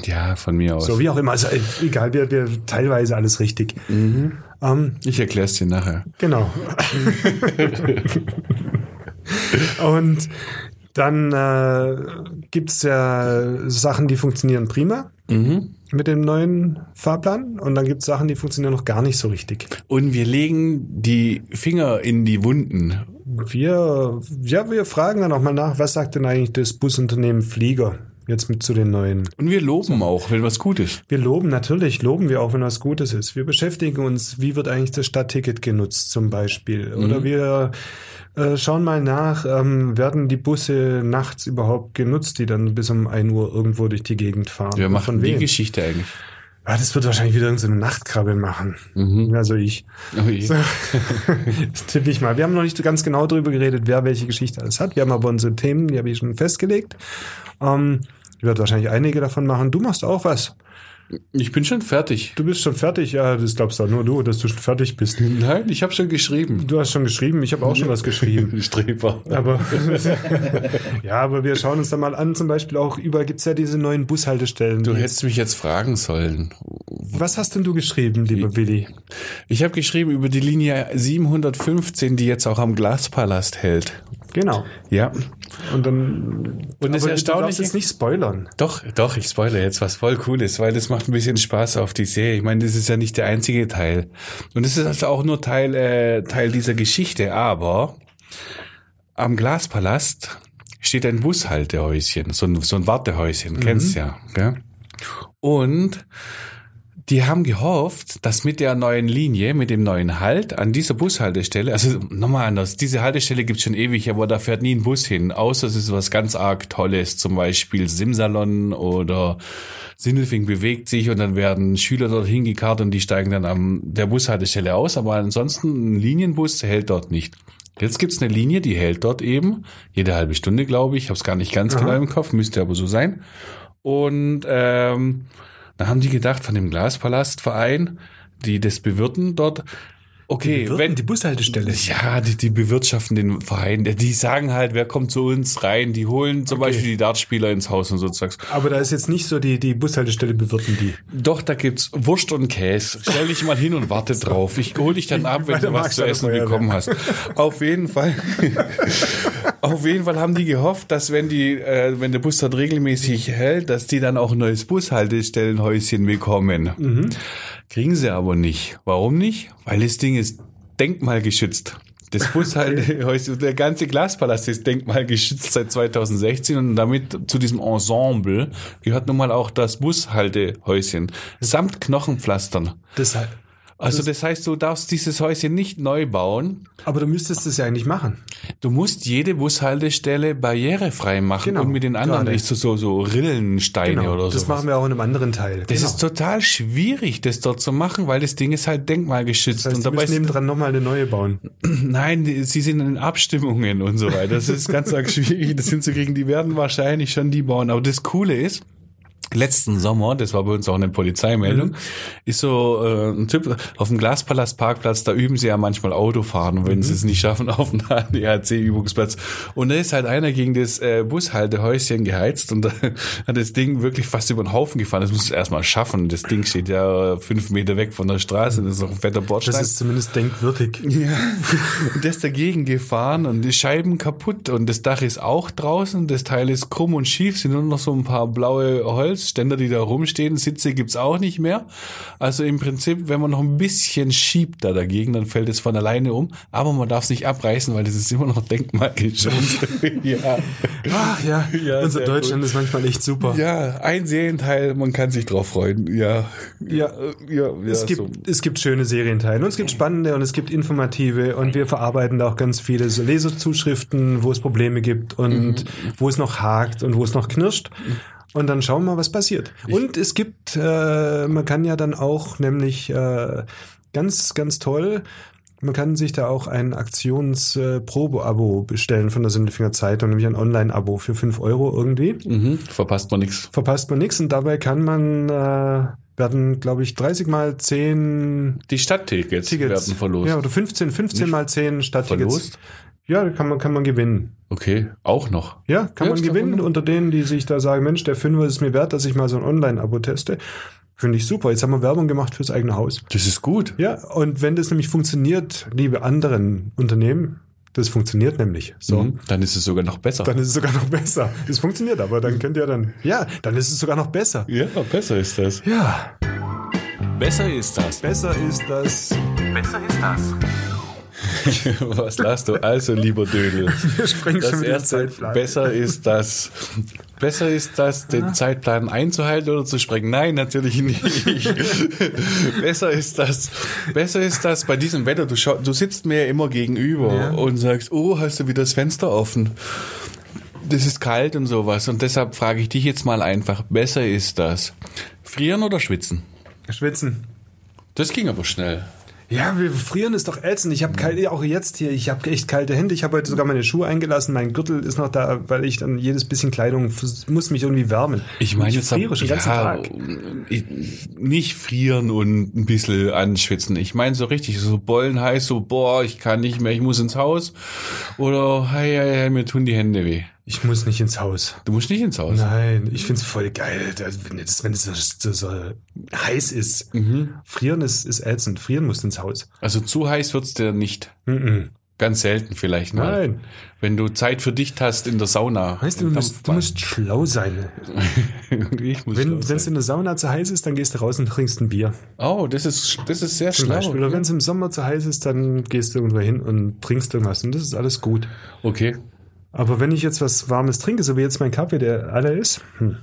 Ja, von mir aus. So wie auch immer. Also äh, egal, wir, wir teilweise alles richtig. Mhm. Ähm, ich erkläre es dir nachher. Genau. Und dann äh, gibt's ja Sachen, die funktionieren prima Mhm. mit dem neuen Fahrplan. Und dann gibt's Sachen, die funktionieren noch gar nicht so richtig. Und wir legen die Finger in die Wunden. Wir, ja, wir fragen dann auch mal nach, was sagt denn eigentlich das Busunternehmen Flieger jetzt mit zu den neuen? Und wir loben auch, wenn was gut ist. Wir loben, natürlich loben wir auch, wenn was Gutes ist. Wir beschäftigen uns, wie wird eigentlich das Stadtticket genutzt zum Beispiel. Oder wir äh, schauen mal nach, ähm, werden die Busse nachts überhaupt genutzt, die dann bis um 1 Uhr irgendwo durch die Gegend fahren. Wir Und machen die? Geschichte eigentlich. Ah, das wird wahrscheinlich wieder irgendeine so Nachtkrabbel machen. Also ich. Oh je. So. das tippe ich mal. Wir haben noch nicht ganz genau darüber geredet, wer welche Geschichte alles hat. Wir haben aber unsere Themen, die habe ich schon festgelegt. Ähm, ich werde wahrscheinlich einige davon machen. Du machst auch was. Ich bin schon fertig. Du bist schon fertig. Ja, das glaubst doch nur du, dass du schon fertig bist. Nein, ich habe schon geschrieben. Du hast schon geschrieben. Ich habe auch schon was geschrieben. Streber. Aber ja, aber wir schauen uns da mal an. Zum Beispiel auch überall gibt's ja diese neuen Bushaltestellen. Du hättest mich jetzt fragen sollen. was hast denn du geschrieben, lieber Willi? Ich habe geschrieben über die Linie 715, die jetzt auch am Glaspalast hält. Genau. Ja. Und dann. Und das aber Du Erstaunliche- darfst jetzt nicht spoilern. Doch, doch, ich spoilere jetzt was voll Cooles, weil das macht ein bisschen Spaß auf die Serie. Ich meine, das ist ja nicht der einzige Teil. Und das ist also auch nur Teil, äh, Teil dieser Geschichte, aber am Glaspalast steht ein Bushaltehäuschen, so ein, so ein Wartehäuschen, kennst ja, gell? Und die haben gehofft, dass mit der neuen Linie, mit dem neuen Halt an dieser Bushaltestelle, also nochmal anders, diese Haltestelle gibt's schon ewig, aber da fährt nie ein Bus hin, außer es ist was ganz arg Tolles, zum Beispiel Simsalon oder Sindelfing bewegt sich und dann werden Schüler dort hingekarrt und die steigen dann am der Bushaltestelle aus, aber ansonsten ein Linienbus hält dort nicht. Jetzt gibt's eine Linie, die hält dort eben, jede halbe Stunde, glaube ich, ich habe es gar nicht ganz genau im Kopf, müsste aber so sein. Und ähm, da haben die gedacht von dem Glaspalastverein, die das bewirten dort, okay, bewirten wenn die Bushaltestelle? Ja, die, die bewirtschaften den Verein. Die sagen halt, wer kommt zu uns rein, die holen zum Okay. Beispiel die Dartspieler ins Haus und so Zeugs. Aber da ist jetzt nicht so, die, die Bushaltestelle bewirten die. Doch, da gibt's Wurst und Käse. Stell dich mal hin und warte drauf. Ich hol dich dann ab, wenn du was zu essen bekommen hast. Auf jeden Fall. Auf jeden Fall haben die gehofft, dass wenn die, äh, wenn der Bus dort regelmäßig hält, dass die dann auch ein neues Bushaltestellenhäuschen bekommen. Mhm. Kriegen sie aber nicht. Warum nicht? Weil das Ding ist denkmalgeschützt. Das Bushaltehäuschen, der ganze Glaspalast ist denkmalgeschützt seit 2016 und damit zu diesem Ensemble gehört nun mal auch das Bushaltehäuschen samt Knochenpflastern. Deshalb. Also das heißt, du darfst dieses Häuschen nicht neu bauen. Aber du müsstest das ja eigentlich machen. Du musst jede Bushaltestelle barrierefrei machen Genau, und mit den anderen gerade. ist so, so, so Rillensteine Genau. oder so. das machen wir auch in einem anderen Teil. Das genau. ist total schwierig, das dort zu machen, weil das Ding ist halt denkmalgeschützt. das heißt, und du dabei musst ist, nebendran nochmal eine neue bauen. nein, sie sind in Abstimmungen und so weiter. Das ist ganz arg schwierig, das hinzukriegen. Die werden wahrscheinlich schon die bauen. Aber das Coole ist, letzten Sommer, das war bei uns auch eine Polizeimeldung, ist so äh, ein Typ auf dem Glaspalast Parkplatz, da üben sie ja manchmal Autofahren, wenn sie es nicht schaffen auf dem ADAC-Übungsplatz. Und da ist halt einer gegen das äh, Bushaltehäuschen geheizt und da hat das Ding wirklich fast über den Haufen gefahren. Das muss du erstmal schaffen. Das Ding steht ja fünf Meter weg von der Straße, das ist auch ein fetter Bordstein. Das ist zumindest denkwürdig. Ja, und der ist dagegen gefahren und die Scheiben kaputt und das Dach ist auch draußen. Das Teil ist krumm und schief, sind nur noch so ein paar blaue Holzstücke Ständer, die da rumstehen. Sitze gibt's auch nicht mehr. Also im Prinzip, wenn man noch ein bisschen schiebt da dagegen, dann fällt es von alleine um. Aber man darf es nicht abreißen, weil das ist immer noch denkmalgeschützt. ja. Ach ja, Ja, unser Deutschland ist manchmal echt super. ja, ein Serienteil, man kann sich drauf freuen. Ja, Ja. ja, ja Es gibt, so. es gibt schöne Serienteile und es gibt spannende und es gibt informative und wir verarbeiten da auch ganz viele so Leserzuschriften, wo es Probleme gibt und wo es noch hakt und wo es noch knirscht. Und dann schauen wir mal, was passiert. Und es gibt, äh, man kann ja dann auch nämlich äh, ganz, ganz toll, man kann sich da auch ein Aktions-Probe-Abo bestellen von der Sindelfinger Zeitung, nämlich ein Online-Abo für 5 Euro irgendwie Mhm, verpasst man nichts. verpasst man nichts und dabei kann man äh, werden, glaube ich, 30 mal 10 Die Stadttickets Tickets. werden verlost. Ja, oder 15, 15 Nicht mal 10 Stadttickets. verlost? Ja, kann man, kann man gewinnen. Okay, auch noch. Ja, kann Ja, man ist gewinnen wunderbar. unter denen, die sich da sagen, Mensch, der Fünfer ist mir wert, dass ich mal so ein Online-Abo teste. Finde ich super. Jetzt haben wir Werbung gemacht fürs eigene Haus. Das ist gut. Ja, und wenn das nämlich funktioniert, liebe anderen Unternehmen, das funktioniert nämlich. So. Mhm, Dann ist es sogar noch besser. Dann ist es sogar noch besser. Das funktioniert, aber dann könnt ihr dann, ja, dann ist es sogar noch besser. ja, besser ist das. Ja, Besser ist das. besser ist das. Was lasst du? Also, lieber Dödel. Wir sprengen Das schon erste, Zeitplan. besser ist das, besser ist das, den Zeitplan einzuhalten oder zu sprengen? Nein, natürlich nicht. besser ist das, besser ist das bei diesem Wetter. Du, schau, du sitzt mir ja immer gegenüber Ja. und sagst, oh, hast du wieder das Fenster offen? Das ist kalt und sowas. Und deshalb frage ich dich jetzt mal einfach, besser ist das, frieren oder schwitzen? Schwitzen. Das ging aber schnell. Ja, wir frieren ist doch ätzend. Ich habe kalt, auch jetzt hier, ich habe echt kalte Hände. Ich habe heute sogar meine Schuhe eingelassen. Mein Gürtel ist noch da, weil ich dann jedes bisschen Kleidung muss mich irgendwie wärmen. Ich meine ich jetzt friere schon den ganzen ja, Tag. ich- nicht frieren und ein bisschen anschwitzen. Ich meine so richtig, so bollen heiß, so boah, ich kann nicht mehr, ich muss ins Haus. Oder hey, hey, hey, mir tun die Hände weh. Ich muss nicht ins Haus. Du musst nicht ins Haus. Nein, ich find's voll geil, wenn es wenn es so, so, so heiß ist. Frieren ist, ist ätzend. Frieren muss ins Haus. Also zu heiß wird's dir nicht. Mhm. Ganz selten vielleicht mal. Nein. Wenn du Zeit für dich hast in der Sauna. Weißt du, du musst, du musst schlau sein. ich muss Wenn es in der Sauna zu heiß ist, dann gehst du raus und trinkst ein Bier. Oh, das ist, das ist sehr Zum schlau. Beispiel. Oder wenn es im Sommer zu heiß ist, dann gehst du irgendwo hin und trinkst irgendwas. Und das ist alles gut. Okay. Aber wenn ich jetzt was Warmes trinke, so wie jetzt mein Kaffee, der alle ist, hm,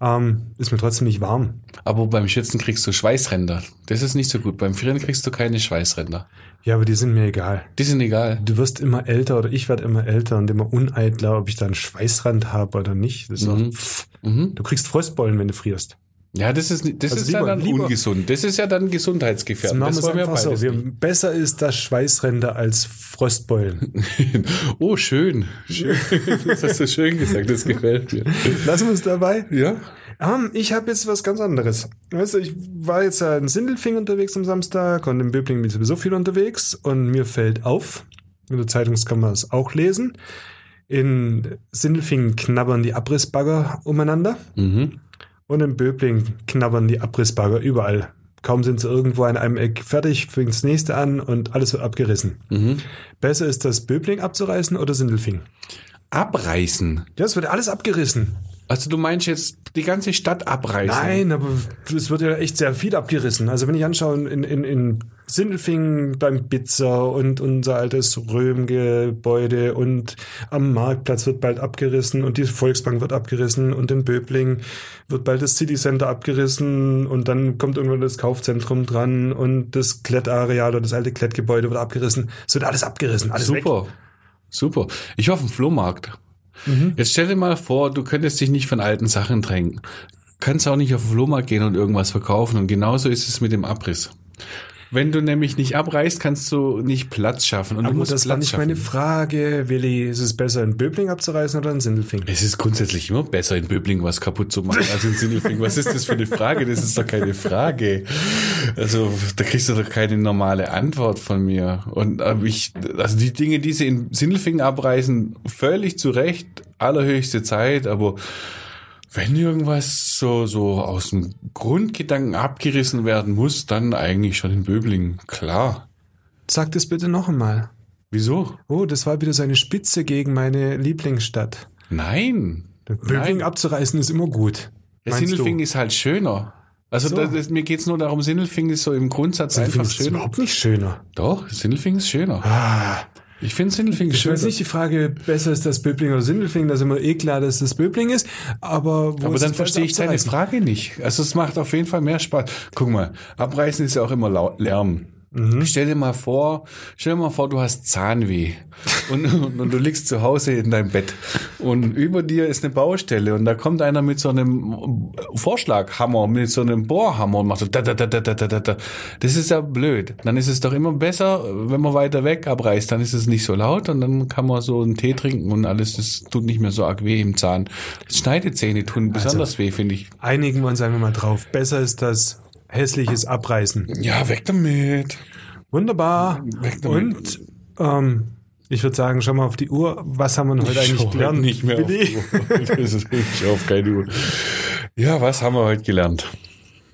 ähm, ist mir trotzdem nicht warm. Aber beim Schwitzen kriegst du Schweißränder. Das ist nicht so gut. Beim Frieren kriegst du keine Schweißränder. Ja, aber die sind mir egal. Die sind egal. Du wirst immer älter oder ich werde immer älter und immer uneitler, ob ich da einen Schweißrand habe oder nicht. Das ist Mhm. auch, pff, Du kriegst Frostbollen, wenn du frierst. Ja, das ist, nicht- das Also ist lieber- ja dann lieber- ungesund. Das ist ja dann gesundheitsgefährdend. Das wollen wir so. Wir, besser ist das Schweißränder als Frostbeulen. Oh, schön. schön. Das hast du schön gesagt. Das gefällt mir. Lassen wir es dabei. Ja? Ähm, ich habe jetzt was ganz anderes. Weißt du, ich war jetzt ja in Sindelfing unterwegs am Samstag und in Böbling bin ich sowieso viel unterwegs und mir fällt auf, in der Zeitung kann man es auch lesen, in Sindelfing knabbern die Abrissbagger umeinander Mhm. Und in Böbling knabbern die Abrissbagger überall. Kaum sind sie irgendwo an einem Eck fertig, fängt das nächste an und alles wird abgerissen. Mhm. Besser ist das Böbling abzureißen oder Sindelfing? Abreißen. Ja, es wird alles abgerissen. Also du meinst jetzt die ganze Stadt abreißen? Nein, aber es wird ja echt sehr viel abgerissen. Also wenn ich anschaue, in, in, in Sindelfingen beim Bitzer und unser altes Röhmgebäude und am Marktplatz wird bald abgerissen und die Volksbank wird abgerissen und in Böbling wird bald das City Center abgerissen und dann kommt irgendwann das Kaufzentrum dran und das Klettareal oder das alte Klettgebäude wird abgerissen. Es wird alles abgerissen, alles weg. Super. Super. Ich war auf dem Flohmarkt. Mhm. Jetzt stell dir mal vor, du könntest dich nicht von alten Sachen drängen. Kannst auch nicht auf den Flohmarkt gehen und irgendwas verkaufen. Und genauso ist es mit dem Abriss. Wenn du nämlich nicht abreißt, kannst du nicht Platz schaffen. Und du Aber musst das war Platz nicht schaffen. meine Frage, Willi. Ist es besser, in Böbling abzureißen oder in Sindelfing? Es ist grundsätzlich immer besser, in Böbling was kaputt zu machen als in Sindelfing. Was ist das für eine Frage? Das ist doch keine Frage. Also, da kriegst du doch keine normale Antwort von mir. Und äh, ich, also die Dinge, die sie in Sindelfing abreißen, völlig zu Recht, allerhöchste Zeit, aber wenn irgendwas so, so aus dem Grundgedanken abgerissen werden muss, dann eigentlich schon in Böbling. Klar. Sag das bitte noch einmal. Wieso? Oh, das war wieder so eine Spitze gegen meine Lieblingsstadt. Nein. Böbling abzureißen ist immer gut. Meinst Sindelfingen ist halt schöner. Also So. das, das, mir geht's nur darum, Sindelfingen ist so im Grundsatz Sindelfingen einfach ist schöner. überhaupt nicht schöner. Doch, Sindelfingen ist schöner. Ich finde Sindelfingen Ich schöner. weiß nicht die Frage, besser ist das Böbling oder Sindelfingen, da ist immer eh klar, dass das Böbling ist, aber wo Aber ist dann verstehe ich deine? Frage nicht. Also es macht auf jeden Fall mehr Spaß. Guck mal, abreißen ist ja auch immer laut, Lärm. Stell dir mal vor, stell dir mal vor, du hast Zahnweh und, und, und du liegst zu Hause in deinem Bett und über dir ist eine Baustelle und da kommt einer mit so einem Vorschlaghammer, mit so einem Bohrhammer und macht so da, da, da, da, da, da, da. Das ist ja blöd. Dann ist es doch immer besser, wenn man weiter weg abreißt, dann ist es nicht so laut und dann kann man so einen Tee trinken und alles, das tut nicht mehr so arg weh im Zahn. Schneidezähne tun besonders weh, finde ich. Einigen wir uns einfach mal drauf. Besser ist das hässliches Abreißen. Ja, weg damit. Wunderbar. Weg damit. Und ähm, ich würde sagen, schau mal auf die Uhr. Was haben wir heute eigentlich schau gelernt? Nicht mehr auf, die Uhr. das ist ich auf keine Uhr. Ja, was haben wir heute gelernt?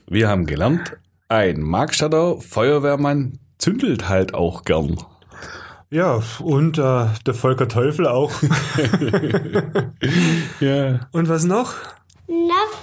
Wir haben gelernt, ein Markstadter Feuerwehrmann zündelt halt auch gern. Ja, und äh, der Volker Teufel auch. Ja. und was noch? Noch